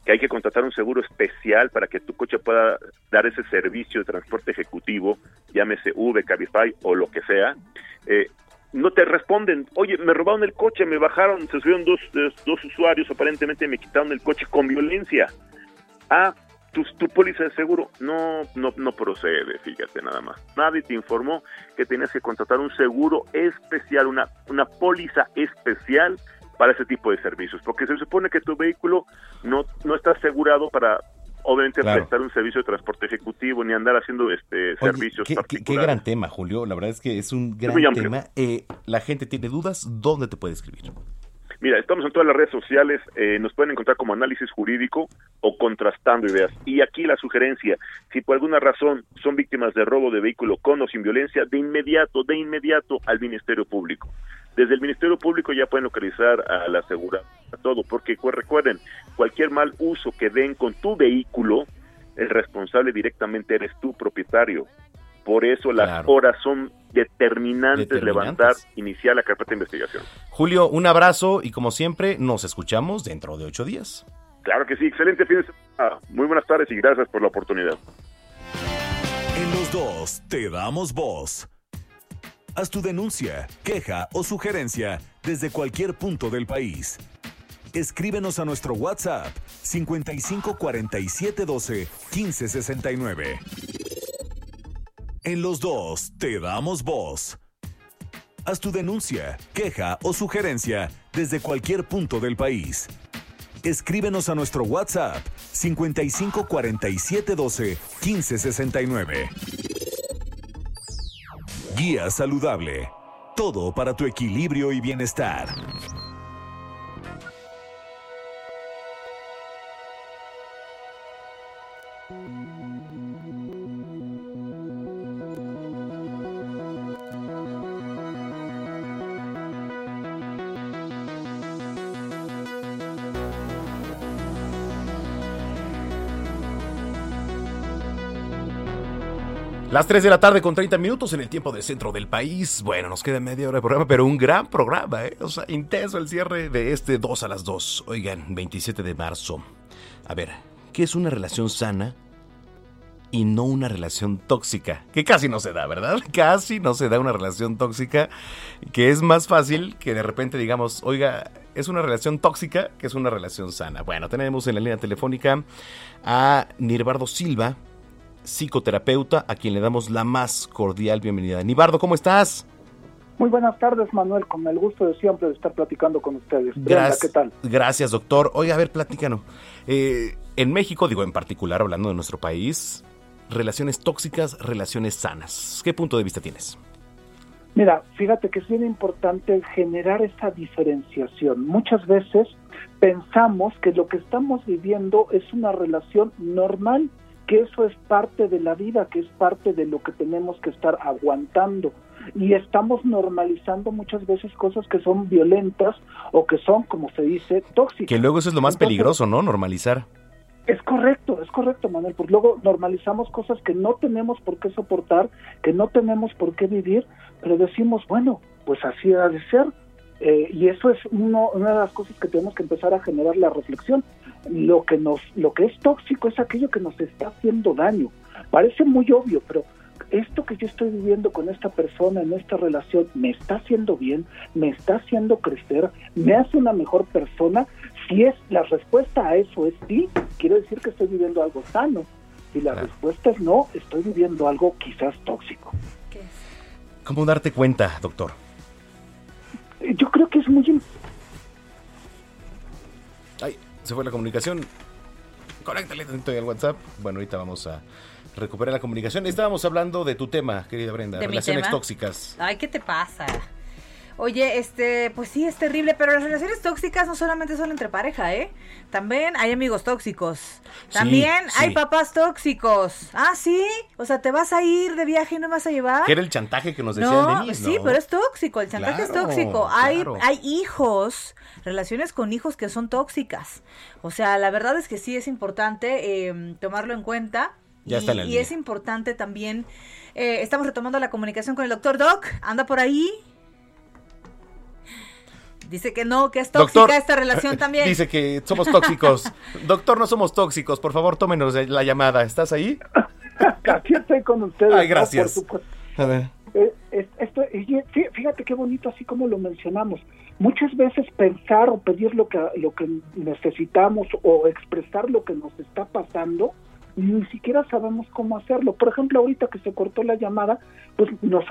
que hay que contratar un seguro especial para que tu coche pueda dar ese servicio de transporte ejecutivo, llámese V, Cabify o lo que sea, eh, no te responden, oye, me robaron el coche, me bajaron, se subieron dos, dos, usuarios, aparentemente me quitaron el coche con violencia. Ah, tu, tu póliza de seguro no, no, no procede, fíjate nada más. Nadie te informó que tenías que contratar un seguro especial, una, una póliza especial para ese tipo de servicios, porque se supone que tu vehículo no, no está asegurado para obviamente Claro. prestar un servicio de transporte ejecutivo ni andar haciendo este Oye, servicios qué, qué- qué particulares. gran tema, Julio. La verdad es que es un gran amplio. tema. Eh, la gente tiene dudas, ¿dónde te puede escribir? Mira, estamos en todas las redes sociales, eh, nos pueden encontrar como análisis jurídico o contrastando ideas. Y aquí la sugerencia, si por alguna razón son víctimas de robo de vehículo con o sin violencia, de inmediato, de inmediato al Ministerio Público. Desde el Ministerio Público ya pueden localizar a la asegurada, a todo, porque pues, recuerden, cualquier mal uso que den con tu vehículo, el responsable directamente eres tu propietario. Por eso las Claro. horas son determinantes, Determinantes. levantar, iniciar la carpeta de investigación. Julio, un abrazo y como siempre, nos escuchamos dentro de ocho días. Claro que sí, excelente fin de semana. Muy buenas tardes y gracias por la oportunidad. En los dos te damos voz. Haz tu denuncia, queja o sugerencia desde cualquier punto del país. Escríbenos a nuestro WhatsApp 55 47 12 15 69. En los dos te damos voz. Haz tu denuncia, queja o sugerencia desde cualquier punto del país. Escríbenos a nuestro WhatsApp 55 47 12 15 69. Guía saludable. Todo para tu equilibrio y bienestar. Las 3 de la tarde con 30 minutos en el tiempo del centro del país. Bueno, nos queda media hora de programa, pero un gran programa, ¿eh? O sea, intenso el cierre de este 2 a las 2. Oigan, 27 de marzo. A ver, ¿qué es una relación sana y no una relación tóxica? Que casi no se da, ¿verdad? Casi no se da una relación tóxica, que es más fácil que de repente digamos, oiga, es una relación tóxica que es una relación sana. Bueno, tenemos en la línea telefónica a Nirbardo Silva, psicoterapeuta, a quien le damos la más cordial bienvenida. Nibardo, ¿cómo estás? Muy buenas tardes, Manuel, con el gusto de siempre de estar platicando con ustedes. Gracias, ¿qué tal? Gracias, doctor. Oiga, a ver, platícanos. Eh, en México, digo en particular, hablando de nuestro país, relaciones tóxicas, relaciones sanas. ¿Qué punto de vista tienes? Mira, fíjate que es bien importante generar esa diferenciación. Muchas veces pensamos que lo que estamos viviendo es una relación normal, que eso es parte de la vida, que es parte de lo que tenemos que estar aguantando. Y estamos normalizando muchas veces cosas que son violentas o que son, como se dice, tóxicas. Que luego eso es lo más Entonces, peligroso, ¿no? Normalizar. Es correcto, es correcto, Manuel, porque luego normalizamos cosas que no tenemos por qué soportar, que no tenemos por qué vivir, pero decimos, bueno, pues así ha de ser. Eh, y eso es uno- una de las cosas que tenemos que empezar a generar la reflexión. Lo que nos, lo que es tóxico es aquello que nos está haciendo daño. Parece muy obvio, pero esto que yo estoy viviendo con esta persona en esta relación me está haciendo bien, me está haciendo crecer, me hace una mejor persona. Si es la respuesta a eso es sí, quiere decir que estoy viviendo algo sano. Si la respuesta es no, estoy viviendo algo quizás tóxico. ¿Cómo darte cuenta, doctor? Yo creo que es muy Ay, se fue la comunicación. Conéctale tantito ahí al WhatsApp. Bueno, ahorita vamos a recuperar la comunicación. Estábamos hablando de tu tema, querida Brenda. ¿De mi relaciones tema? tóxicas. Ay, ¿qué te pasa? Oye, este, pues sí, es terrible, pero las relaciones tóxicas no solamente son entre pareja, ¿eh? También hay amigos tóxicos. También Sí, hay sí. papás tóxicos. Ah, sí. O sea, te vas a ir de viaje y no me vas a llevar. Que era el chantaje que nos decía No, Denise, sí, ¿no? pero es tóxico, el chantaje Claro, es tóxico. Hay, claro. hay hijos, relaciones con hijos que son tóxicas. O sea, la verdad es que sí es importante eh, tomarlo en cuenta. Ya y, está la y es importante también, eh, estamos retomando la comunicación con el doctor Doc, anda por ahí. Dice que no, que es tóxica Doctor, esta relación también. Dice que somos tóxicos. Doctor, no somos tóxicos. Por favor, tómenos la llamada. ¿Estás ahí? Aquí estoy con ustedes. Ay, ¿no? gracias. Por. A ver. Eh, esto- fíjate qué bonito, así como lo mencionamos. Muchas veces pensar o pedir lo que, lo que necesitamos o expresar lo que nos está pasando, ni siquiera sabemos cómo hacerlo. Por ejemplo, ahorita que se cortó la llamada, pues nos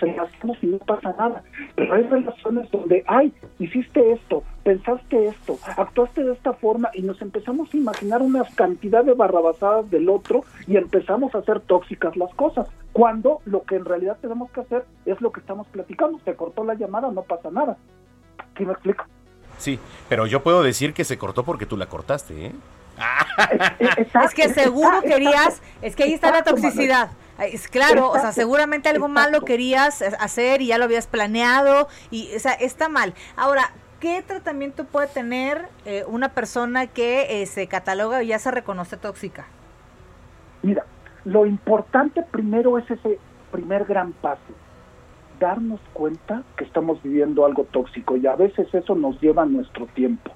enlazamos y no pasa nada. Pero hay relaciones donde, ay, hiciste esto, pensaste esto, actuaste de esta forma y nos empezamos a imaginar una cantidad de barrabasadas del otro y empezamos a hacer tóxicas las cosas. Cuando lo que en realidad tenemos que hacer es lo que estamos platicando. Se cortó la llamada, no pasa nada. ¿Sí me explico? Sí, pero yo puedo decir que se cortó porque tú la cortaste, ¿eh? Es que seguro querías, es que ahí está la toxicidad. Es claro, o sea, seguramente algo malo querías hacer y ya lo habías planeado y, o sea, está mal. Ahora, ¿qué tratamiento puede tener eh, una persona que eh, se cataloga y ya se reconoce tóxica? Mira, lo importante primero es ese primer gran paso, darnos cuenta que estamos viviendo algo tóxico y a veces eso nos lleva nuestro tiempo.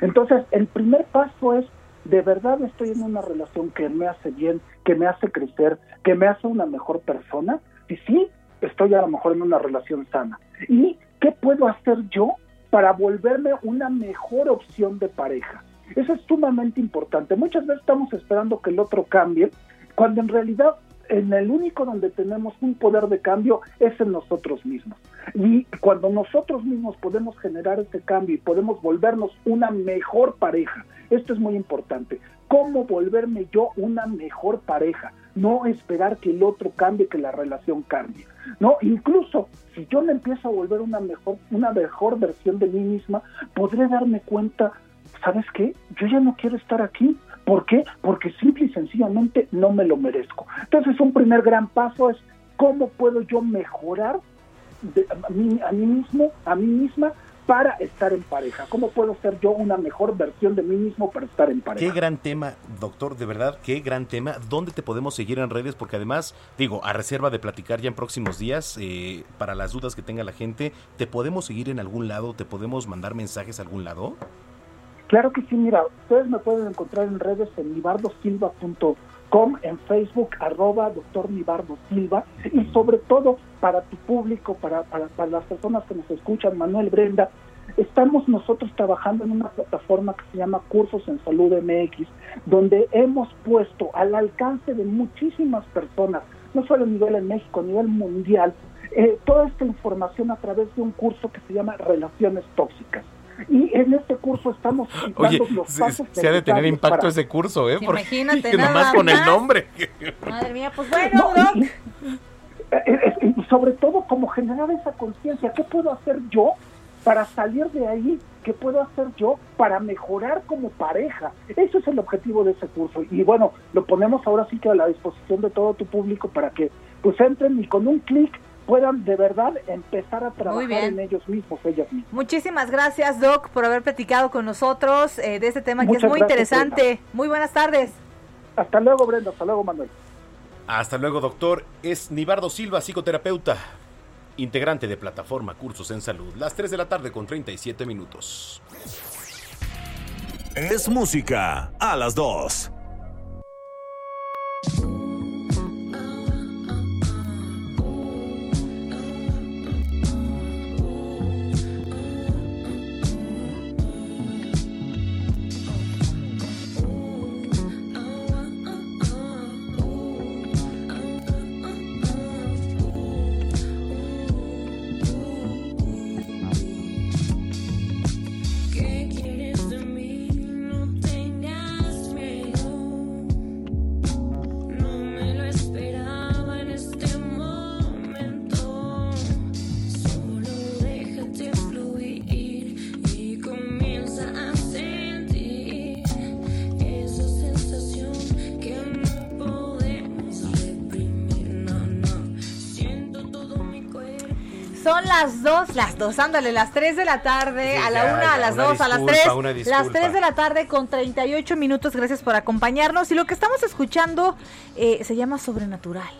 Entonces, el primer paso es, de verdad estoy en una relación que me hace bien, que me hace crecer, que me hace una mejor persona, y sí, estoy a lo mejor en una relación sana. ¿Y qué puedo hacer yo para volverme una mejor opción de pareja? Eso es sumamente importante. Muchas veces estamos esperando que el otro cambie, cuando en realidad en el único donde tenemos un poder de cambio es en nosotros mismos. Y cuando nosotros mismos podemos generar ese cambio y podemos volvernos una mejor pareja, esto es muy importante. ¿Cómo volverme yo una mejor pareja? No esperar que el otro cambie, que la relación cambie. No, incluso si yo me empiezo a volver una mejor, una mejor versión de mí misma, podré darme cuenta, ¿sabes qué? Yo ya no quiero estar aquí. ¿Por qué? Porque simple y sencillamente no me lo merezco. Entonces, un primer gran paso es cómo puedo yo mejorar de- a, mí, a mí mismo, a mí misma, para estar en pareja. ¿Cómo puedo ser yo una mejor versión de mí mismo para estar en pareja? Qué gran tema, doctor, de verdad, qué gran tema. ¿Dónde te podemos seguir en redes? Porque además, digo, a reserva de platicar ya en próximos días, eh, para las dudas que tenga la gente, ¿te podemos seguir en algún lado? ¿Te podemos mandar mensajes a algún lado? Claro que sí, mira, ustedes me pueden encontrar en redes en nibardosilva.com, en Facebook, arroba doctor Nibardo Silva, y sobre todo para tu público, para, para, para las personas que nos escuchan, Manuel Brenda, estamos nosotros trabajando en una plataforma que se llama Cursos en Salud MX, donde hemos puesto al alcance de muchísimas personas, no solo a nivel en México, a nivel mundial, eh, toda esta información a través de un curso que se llama Relaciones Tóxicas. Y en este curso estamos Oye, dando los se, pasos se ha de tener impacto para- ese curso, ¿eh? Porque- Imagínate, que nada nomás con el nombre. Madre mía, pues bueno, No, Doc. y- eh, y sobre todo como generar esa conciencia, ¿qué puedo hacer yo para salir de ahí? ¿Qué puedo hacer yo para mejorar como pareja? Ese es el objetivo de ese curso. Y bueno, lo ponemos ahora sí que a la disposición de todo tu público para que pues entren y con un clic puedan de verdad empezar a trabajar en ellos mismos, ellas mismas. Muchísimas gracias, Doc, por haber platicado con nosotros eh, de este tema que es muy gracias, interesante. Muy buenas tardes. Hasta luego, Brenda. Hasta luego, Manuel. Hasta luego, doctor. Es Nibardo Silva, psicoterapeuta, integrante de plataforma Cursos en Salud. Las 3 de la tarde con 37 minutos. Es música a las 2. Dos, ándale, las 3 de la tarde, Sí, a la ya, una, ya, a las una dos, a las disculpa, 3. una Las disculpa. 3 de la tarde con 38 minutos, gracias por acompañarnos. Y lo que estamos escuchando eh, se llama Sobrenatural.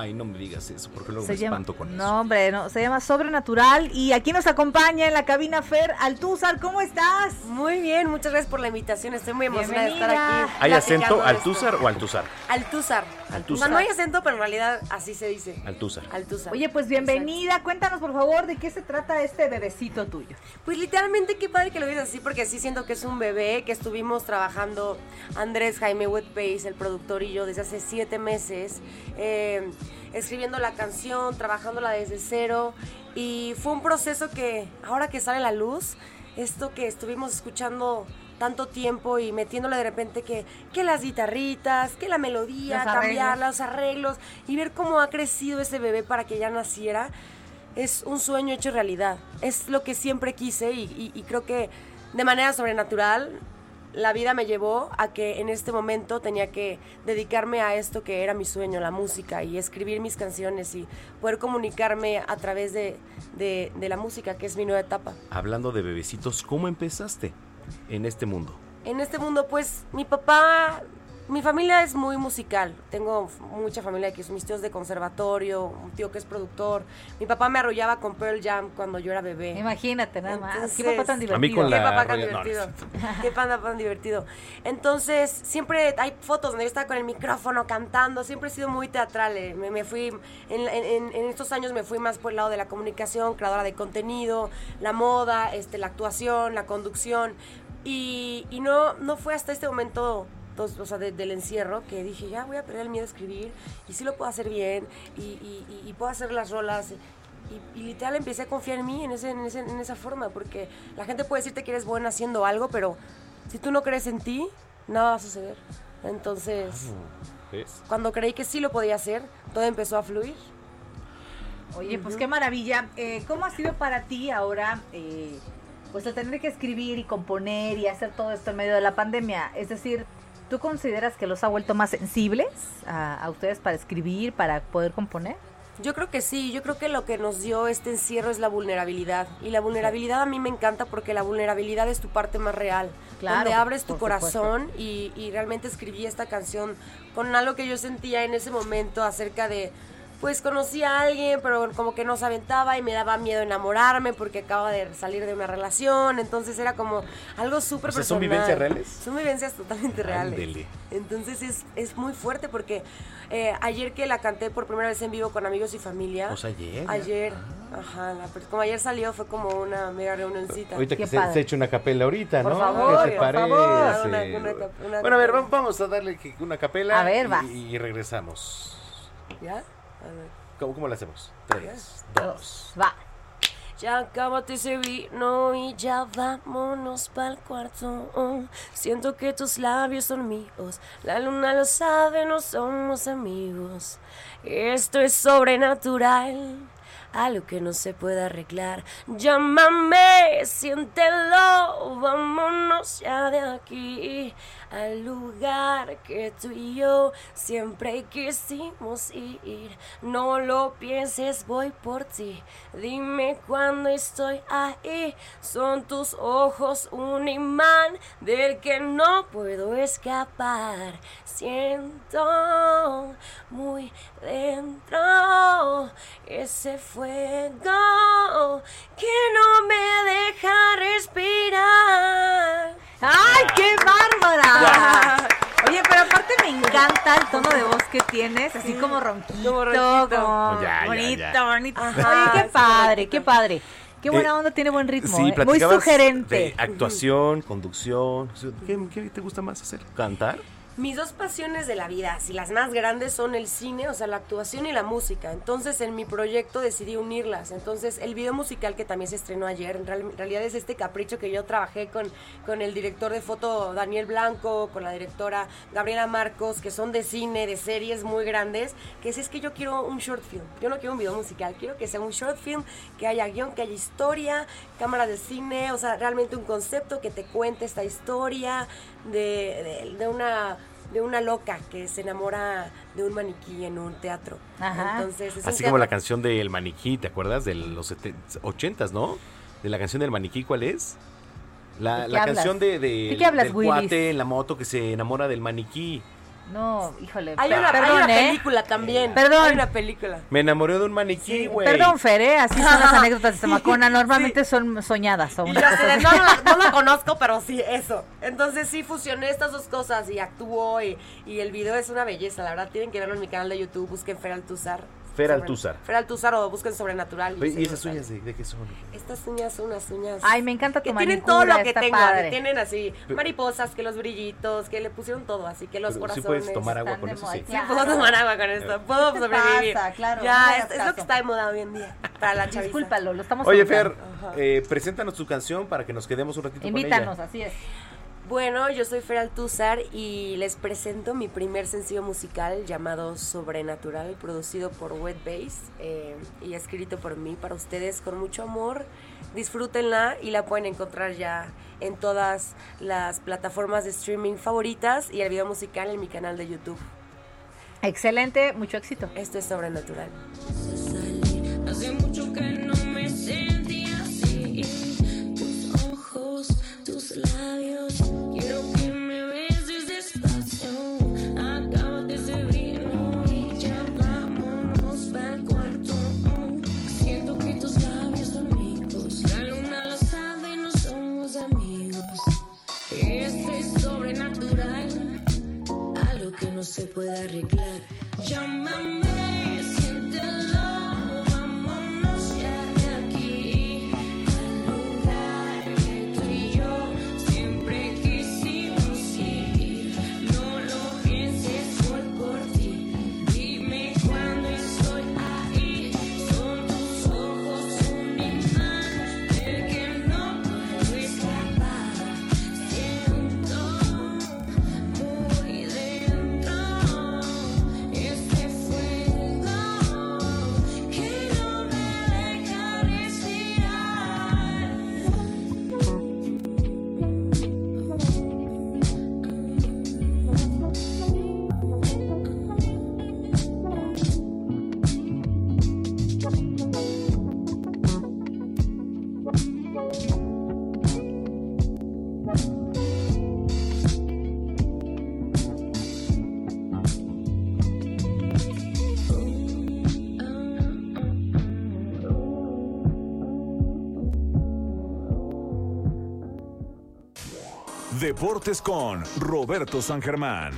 Ay, no me digas eso, porque luego Se me llama, espanto con eso. no, hombre, no, se llama Sobrenatural. Y aquí nos acompaña en la cabina Fer Altúzar, ¿cómo estás? Muy bien, muchas gracias por la invitación. Estoy muy emocionada de estar Bienvenida. aquí. ¿Hay acento Altúzar esto. o Altúzar? Altúzar. Altúzar. No, no hay acento, pero en realidad así se dice. Altúzar. Altúzar. Oye, pues bienvenida. Cuéntanos, por favor, de qué se trata este bebecito tuyo. Pues literalmente qué padre que lo digas así, porque sí siento que es un bebé que estuvimos trabajando Andrés Jaime Wetbase, el productor y yo, desde hace siete meses, eh, escribiendo la canción, trabajándola desde cero. Y fue un proceso que, ahora que sale la luz, esto que estuvimos escuchando tanto tiempo y metiéndole de repente que, que las guitarritas, que la melodía, Los los arreglos y ver cómo ha crecido ese bebé para que ya naciera es un sueño hecho realidad. Es lo que siempre quise y, y- y creo que de manera sobrenatural la vida me llevó a que en este momento tenía que dedicarme a esto que era mi sueño, la música y escribir mis canciones y poder comunicarme a través de, de- de la música, que es mi nueva etapa. Hablando de bebecitos, ¿cómo empezaste en este mundo? En este mundo, pues, mi papá, mi familia es muy musical. Tengo mucha familia que son mis tíos de conservatorio, un tío que es productor. Mi papá me arrollaba con Pearl Jam cuando yo era bebé. Imagínate nada más. Qué papá tan divertido. A mí con Qué papá tan no, divertido. Qué papá tan divertido. Entonces, siempre hay fotos donde yo estaba con el micrófono cantando. Siempre he sido muy teatral. eh. Me, me fui, en, en- en estos años me fui más por el lado de la comunicación, creadora de contenido, la moda, este, la actuación, la conducción. Y, y no, no fue hasta este momento dos- o sea, de- del encierro que dije, ya voy a perder el miedo a escribir y sí lo puedo hacer bien y, y- y- y puedo hacer las rolas. Y, y literal empecé a confiar en mí en, ese, en, ese- en esa forma, porque la gente puede decirte que eres buena haciendo algo, pero si tú no crees en ti, nada va a suceder. Entonces, ¿Ves? cuando creí que sí lo podía hacer, todo empezó a fluir. Oye, pues qué maravilla. Eh, ¿Cómo ha sido para ti ahora, eh, pues el tener que escribir y componer y hacer todo esto en medio de la pandemia? Es decir, ¿tú consideras que los ha vuelto más sensibles a, a ustedes para escribir, para poder componer? Yo creo que sí, yo creo que lo que nos dio este encierro es la vulnerabilidad. Y la vulnerabilidad a mí me encanta porque la vulnerabilidad es tu parte más real. Claro, donde abres tu corazón y, y realmente escribí esta canción con algo que yo sentía en ese momento acerca de, pues conocí a alguien, pero como que no se aventaba y me daba miedo enamorarme porque acaba de salir de una relación. Entonces era como algo súper O sea, ¿son personal. vivencias reales? Son vivencias totalmente reales. Entonces es, es muy fuerte porque eh, ayer que la canté por primera vez en vivo con amigos y familia. O sea, ayer. Ayer, ajá. la como ayer salió fue como una mega reunioncita. Ahorita que se, se eche una capela ahorita, Por ¿no? favor, ¿Qué te por parece? favor. Una- una cap- una bueno, a ver, vamos, vamos a darle una capela A ver, y, y regresamos. ¿Ya? ¿Cómo, cómo la hacemos? Tres, dos. Va. Ya acábate ese vino y ya vámonos pa'l cuarto. Oh, siento que tus labios son míos. La luna lo sabe, no somos amigos. Esto es sobrenatural. Algo que no se puede arreglar. Llámame, siéntelo. Vámonos ya de aquí al lugar que tú y yo siempre quisimos ir. No lo pienses, voy por ti. Dime cuando estoy ahí. Son tus ojos un imán del que no puedo escapar. Siento muy dentro ese fuego que no me deja respirar. ¡Ay, qué bárbara! Oye, pero aparte me encanta el tono de voz que tienes, así como ronquito, como, ronquito. Ya, ya, bonito, ya. bonito. Ajá, Oye, qué padre, qué padre. Qué buena Eh, onda, tiene buen ritmo, Sí, ¿eh? muy sugerente. de actuación, conducción. ¿Qué, qué te gusta más hacer? ¿Cantar? Mis dos pasiones de la vida, si las más grandes son el cine, o sea, la actuación y la música. Entonces, en mi proyecto decidí unirlas. Entonces, el video musical que también se estrenó ayer, en real- en realidad es este capricho que yo trabajé con, con el director de foto Daniel Blanco, con la directora Gabriela Marcos, que son de cine, de series muy grandes, que es, es que yo quiero un short film. Yo no quiero un video musical, quiero que sea un short film, que haya guion, que haya historia, cámara de cine, o sea, realmente un concepto que te cuente esta historia de, de- de una de una loca que se enamora de un maniquí en un teatro. Ajá. Entonces, es un Así como la canción del maniquí, ¿te acuerdas? De los 80s, ¿no? De la canción del maniquí, ¿cuál es? La, ¿De qué la hablas? canción de, de- ¿De qué hablas, del Willis? cuate en la moto que se enamora del maniquí. No, híjole. Hay una, hay perdón, una ¿eh? película también. Perdón. Hay una película. Me enamoré de un maniquí, güey. Perdón, Fer, ¿eh? así son las anécdotas de Zamacona. Normalmente son soñadas. Y yo de, la, no la conozco, pero sí, eso. Entonces sí fusioné estas dos cosas y actuó y, y el video es una belleza, la verdad. Tienen que verlo en mi canal de YouTube, busquen Fer Altuzar. Fer Altúzar. Fer Altuzar o busquen Sobrenatural. ¿Y esas uñas de, de qué son? Estas uñas son unas uñas. Ay, me encanta tu que tienen todo lo que tengo. padre. que tienen así Pero- mariposas, que los brillitos, que le pusieron todo, así que los Pero sí corazones. puedes tomar agua con eso, sí. Sí, puedo tomar agua con esto. Puedo ¿Qué te sobrevivir. pasa? Claro, ya, es, es lo que está de moda hoy en día. Para la chaviza. Discúlpalo, lo estamos Oye, Fer, eh, preséntanos tu canción para que nos quedemos un ratito Invítanos, con ella. así es. Bueno, yo soy Fer Altúzar y les presento mi primer sencillo musical llamado Sobrenatural, producido por Wet Bass eh, y escrito por mí para ustedes con mucho amor. Disfrútenla y la pueden encontrar ya en todas las plataformas de streaming favoritas y el video musical en mi canal de YouTube. Excelente, mucho éxito. Esto es Sobrenatural. Hace mucho que no no se puede arreglar. Deportes con Roberto San Germán.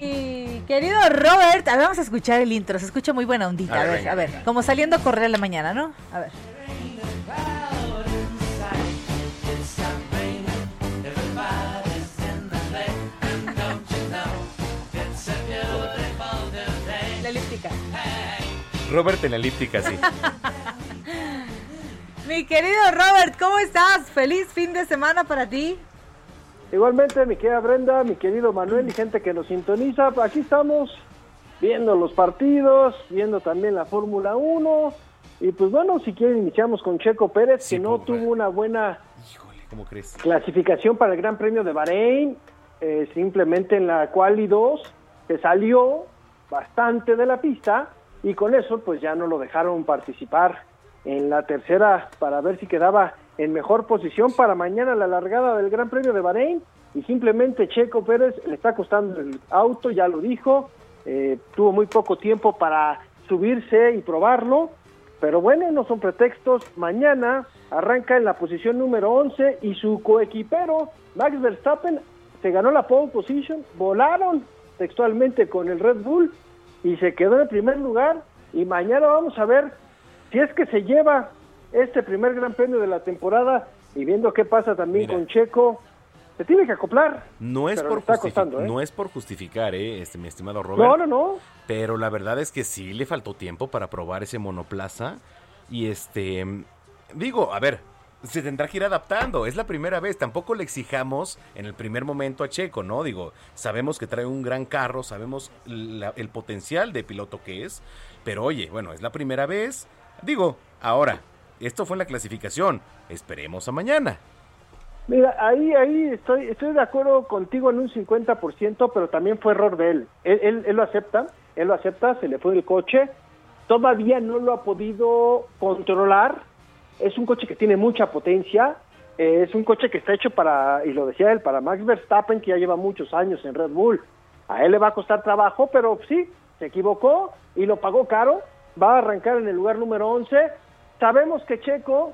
Y querido Robert, a ver, vamos a escuchar el intro. Se escucha muy buena ondita. A A ver, a ver. Como saliendo a correr en la mañana, ¿no? A ver. La elíptica. Robert en la elíptica, sí. Mi querido Robert, ¿cómo estás? Feliz fin de semana para ti. Igualmente, mi querida Brenda, mi querido Manuel y gente que nos sintoniza, aquí estamos viendo los partidos, viendo también la Fórmula 1. Y pues bueno, si quieren iniciamos con Checo Pérez, que no tuvo una buena ¿Cómo crees? clasificación para el Gran Premio de Bahrein, eh, simplemente en la quali 2 se salió bastante de la pista y con eso pues ya no lo dejaron participar en la tercera para ver si quedaba en mejor posición para mañana la largada del Gran Premio de Bahrein y simplemente Checo Pérez le está costando el auto, ya lo dijo, eh, tuvo muy poco tiempo para subirse y probarlo, pero bueno, no son pretextos. Mañana arranca en la posición número 11 y su coequipero, Max Verstappen, se ganó la pole position, volaron textualmente con el Red Bull y se quedó en el primer lugar. Y mañana vamos a ver si es que se lleva este primer gran premio de la temporada y viendo qué pasa también con Checo, se tiene que acoplar. No es, por le está justifi- costando, ¿eh? no es por justificar, eh, este, mi estimado Robert. No, no, no. Pero la verdad es que sí le faltó tiempo para probar ese monoplaza. Y este. Digo, a ver, se tendrá que ir adaptando. Es la primera vez. Tampoco le exijamos en el primer momento a Checo, ¿no? Digo, sabemos que trae un gran carro, sabemos la- el potencial de piloto que es. Pero oye, bueno, es la primera vez. Digo, ahora, esto fue la clasificación. Esperemos a mañana. Mira, ahí, ahí estoy, estoy de acuerdo contigo en un 50%, pero también fue error de él. Él, él. él lo acepta, él lo acepta, se le fue el coche, todavía no lo ha podido controlar. Es un coche que tiene mucha potencia, eh, es un coche que está hecho para, y lo decía él, para Max Verstappen, que ya lleva muchos años en Red Bull. A él le va a costar trabajo, pero sí, se equivocó y lo pagó caro. Va a arrancar en el lugar número 11. Sabemos que Checo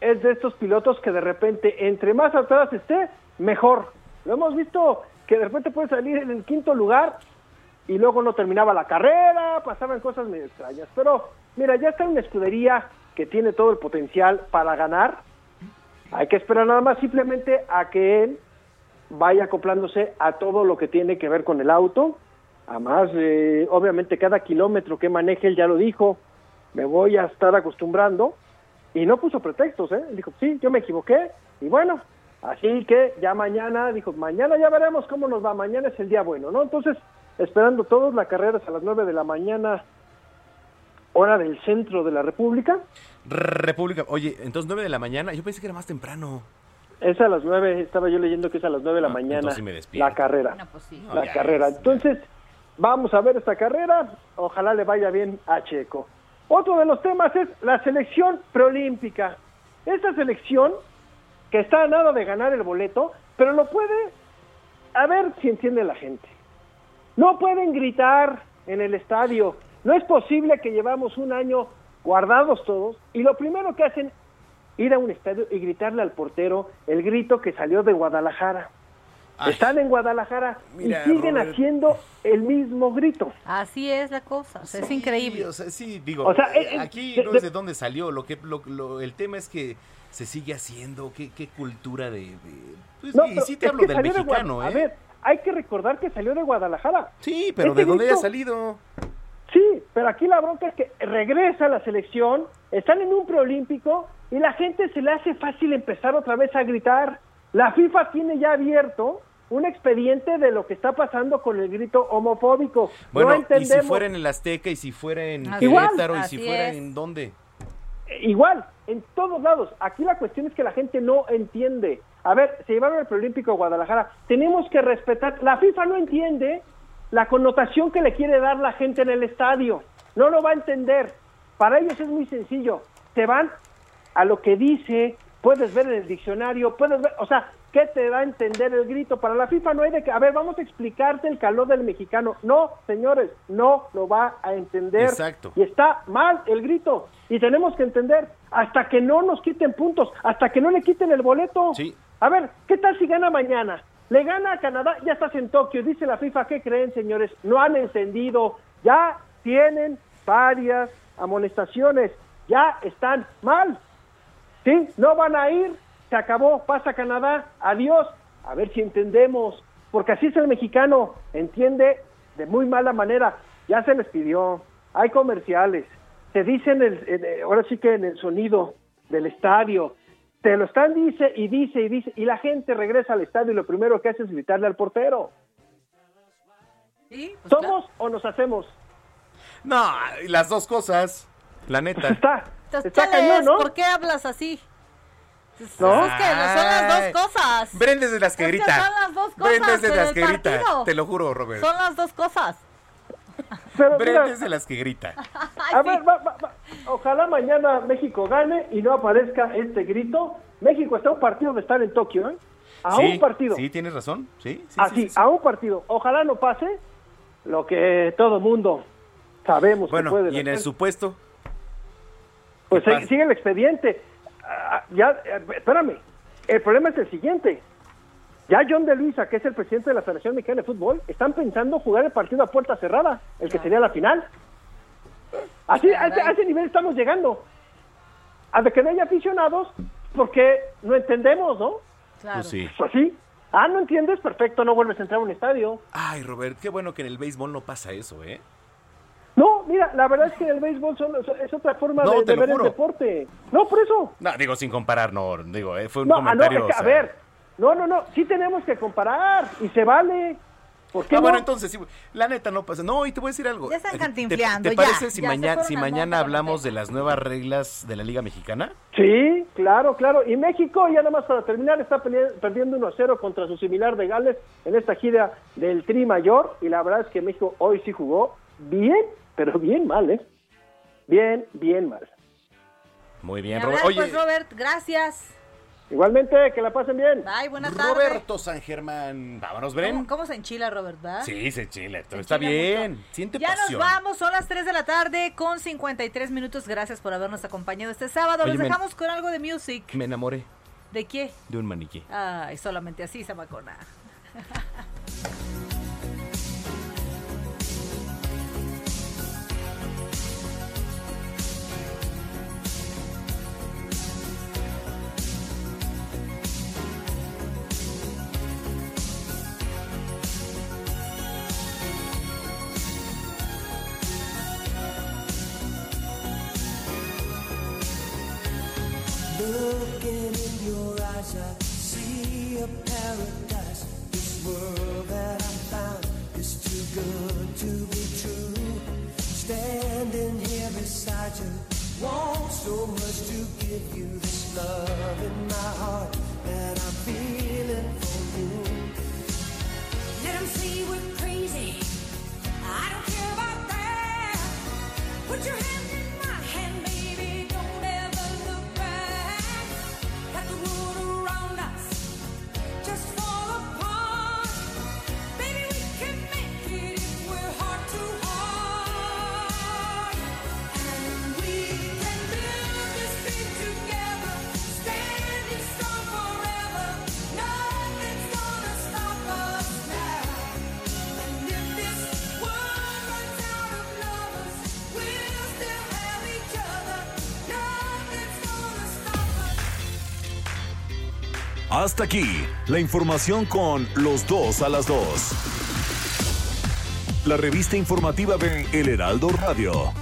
es de estos pilotos que de repente, entre más atrás esté, mejor. Lo hemos visto que de repente puede salir en el quinto lugar y luego no terminaba la carrera, pasaban cosas medio extrañas. Pero mira, ya está en una escudería que tiene todo el potencial para ganar. Hay que esperar nada más simplemente a que él vaya acoplándose a todo lo que tiene que ver con el auto. Además, eh, obviamente cada kilómetro que maneje, él ya lo dijo, me voy a estar acostumbrando. Y no puso pretextos, ¿eh? Dijo, sí, yo me equivoqué. Y bueno, así que ya mañana, dijo, mañana ya veremos cómo nos va. Mañana es el día bueno, ¿no? Entonces, esperando todos, la carrera es a las 9 de la mañana, hora del centro de la República. República, oye, entonces 9 de la mañana, yo pensé que era más temprano. Es a las 9, estaba yo leyendo que es a las 9 de la mañana entonces sí me despierto. la carrera. pues la ya, carrera. Entonces, vamos a ver esta carrera. Ojalá le vaya bien a Checo. Otro de los temas es la selección preolímpica. Esta selección que está a nada de ganar el boleto, pero lo puede, a ver si entiende la gente. No pueden gritar en el estadio. No es posible que llevamos un año guardados todos y lo primero que hacen ir a un estadio y gritarle al portero el grito que salió de Guadalajara. Están en Guadalajara Mira, y siguen Robert. haciendo el mismo grito. Así es la cosa, o sea, es increíble. O sea, sí, digo, O sea, eh, eh, aquí de- no de- es de dónde salió, lo que lo- lo- el tema es que se sigue haciendo, qué, qué cultura de... de- pues, No, y sí te hablo del de mexicano, ¿eh? A ver, hay que recordar que salió de Guadalajara. Sí, pero Este ¿de dónde haya grito- salido? Sí, pero aquí la bronca es que regresa la selección, están en un preolímpico y la gente se le hace fácil empezar otra vez a gritar. La FIFA tiene ya abierto un expediente de lo que está pasando con el grito homofóbico. Bueno, no y si fuera en el Azteca, y si fuera en Así y si fuera es. en dónde. Igual, en todos lados. Aquí la cuestión es que la gente no entiende. A ver, se llevaron al preolímpico a Guadalajara. Tenemos que respetar. La FIFA no entiende la connotación que le quiere dar la gente en el estadio. No lo va a entender. Para ellos es muy sencillo. Se van a lo que dice, puedes ver en el diccionario, puedes ver, o sea, ¿qué te da a entender el grito? Para la FIFA no hay de que, a ver, vamos a explicarte el calor del mexicano. No, señores, no lo va a entender. Exacto. Y está mal el grito. Y tenemos que entender, hasta que no nos quiten puntos, hasta que no le quiten el boleto. A ver, ¿qué tal si gana mañana? Le gana a Canadá, ya estás en Tokio, dice la FIFA, ¿qué creen, señores? No han entendido, ya tienen varias amonestaciones, ya están mal. ¿Sí? No van a ir, se acabó, pasa Canadá, adiós. A ver si entendemos, porque así es el mexicano, entiende de muy mala manera. Ya se les pidió, hay comerciales, se dice en el, en- ahora sí que en el sonido del estadio, te lo están dice y dice y dice, y la gente regresa al estadio y lo primero que hace es gritarle al portero. ¿Somos o nos hacemos? No, las dos cosas, la neta. Está, está cañón, ¿no? ¿por qué hablas así? ¿No? Es que son las dos cosas. Brenda es de las que Es que grita. son las dos Brenda cosas es de las que grita. partido. Te lo juro, Robert. Son las dos cosas. Pero Brenda mira, es de las que grita. A ver, va- va- va. ojalá mañana México gane y no aparezca este grito. México está a un partido de estar en Tokio, ¿eh? A sí, un partido. Sí, tienes razón. Sí, sí, Así, sí, sí, sí. a un partido. Ojalá no pase lo que todo mundo sabemos que Bueno, puede y en el supuesto. Pues sigue el expediente. Ah, ya, eh, espérame. El problema es el siguiente. Ya John de Luisa, que es el presidente de la Federación Mexicana de Fútbol, están pensando jugar el partido a puerta cerrada, el que sería la final. Así, a ese, a ese nivel estamos llegando. A de que no haya aficionados, porque no entendemos, ¿no? Pues sí. Pues sí. Ah, ¿no entiendes? Perfecto, no vuelves a entrar a un estadio. Ay, Robert, qué bueno que en el béisbol no pasa eso, ¿eh? No, mira, la verdad es que el béisbol son- es otra forma No, de, te ver juro. el deporte. No, por eso. No, digo, sin comparar, no, digo, eh, fue un No, ah, no, comentario. es que, o a ver, no, no, no, sí tenemos que comparar y se vale. ¿Por qué ah, no? bueno, entonces, sí, la neta no pasa. No, y te voy a decir algo. Ya están ¿Te- cantinfleando, ¿Te, ya, parece si, ya se mañana, fueron si mañana hablamos de las nuevas reglas de la Liga Mexicana? Sí, claro, claro. Y México, ya nada más para terminar, está perdiendo 1-0 contra su similar de Gales en esta gira del Tri Mayor. Y la verdad es que México hoy sí jugó bien, pero bien mal, ¿eh? Bien, bien mal. Muy bien, Robert. ver, Oye, pues Robert, gracias. Igualmente, que la pasen bien. Bye, buenas tardes. Roberto San Germán. Vámonos, Bren. ¿Cómo, cómo se enchila, Robert? ¿verdad? Sí, se chile. Todo Se está enchila bien. Siente Ya pasión. nos vamos, son las 3 de la tarde con 53 minutos. Gracias por habernos acompañado este sábado. Oye, Los dejamos con algo de music. Me enamoré ¿De qué? de un maniquí. Ay, solamente así, Samacona. Eyes, I see a paradise. This world that I found is too good to be true. Standing here beside you, want so much to give you this love in my heart that I'm feeling for you. Let 'em say we're crazy. I don't care about that. Put your hand Hasta aquí, la información con los dos a las dos. La revista informativa de El Heraldo Radio.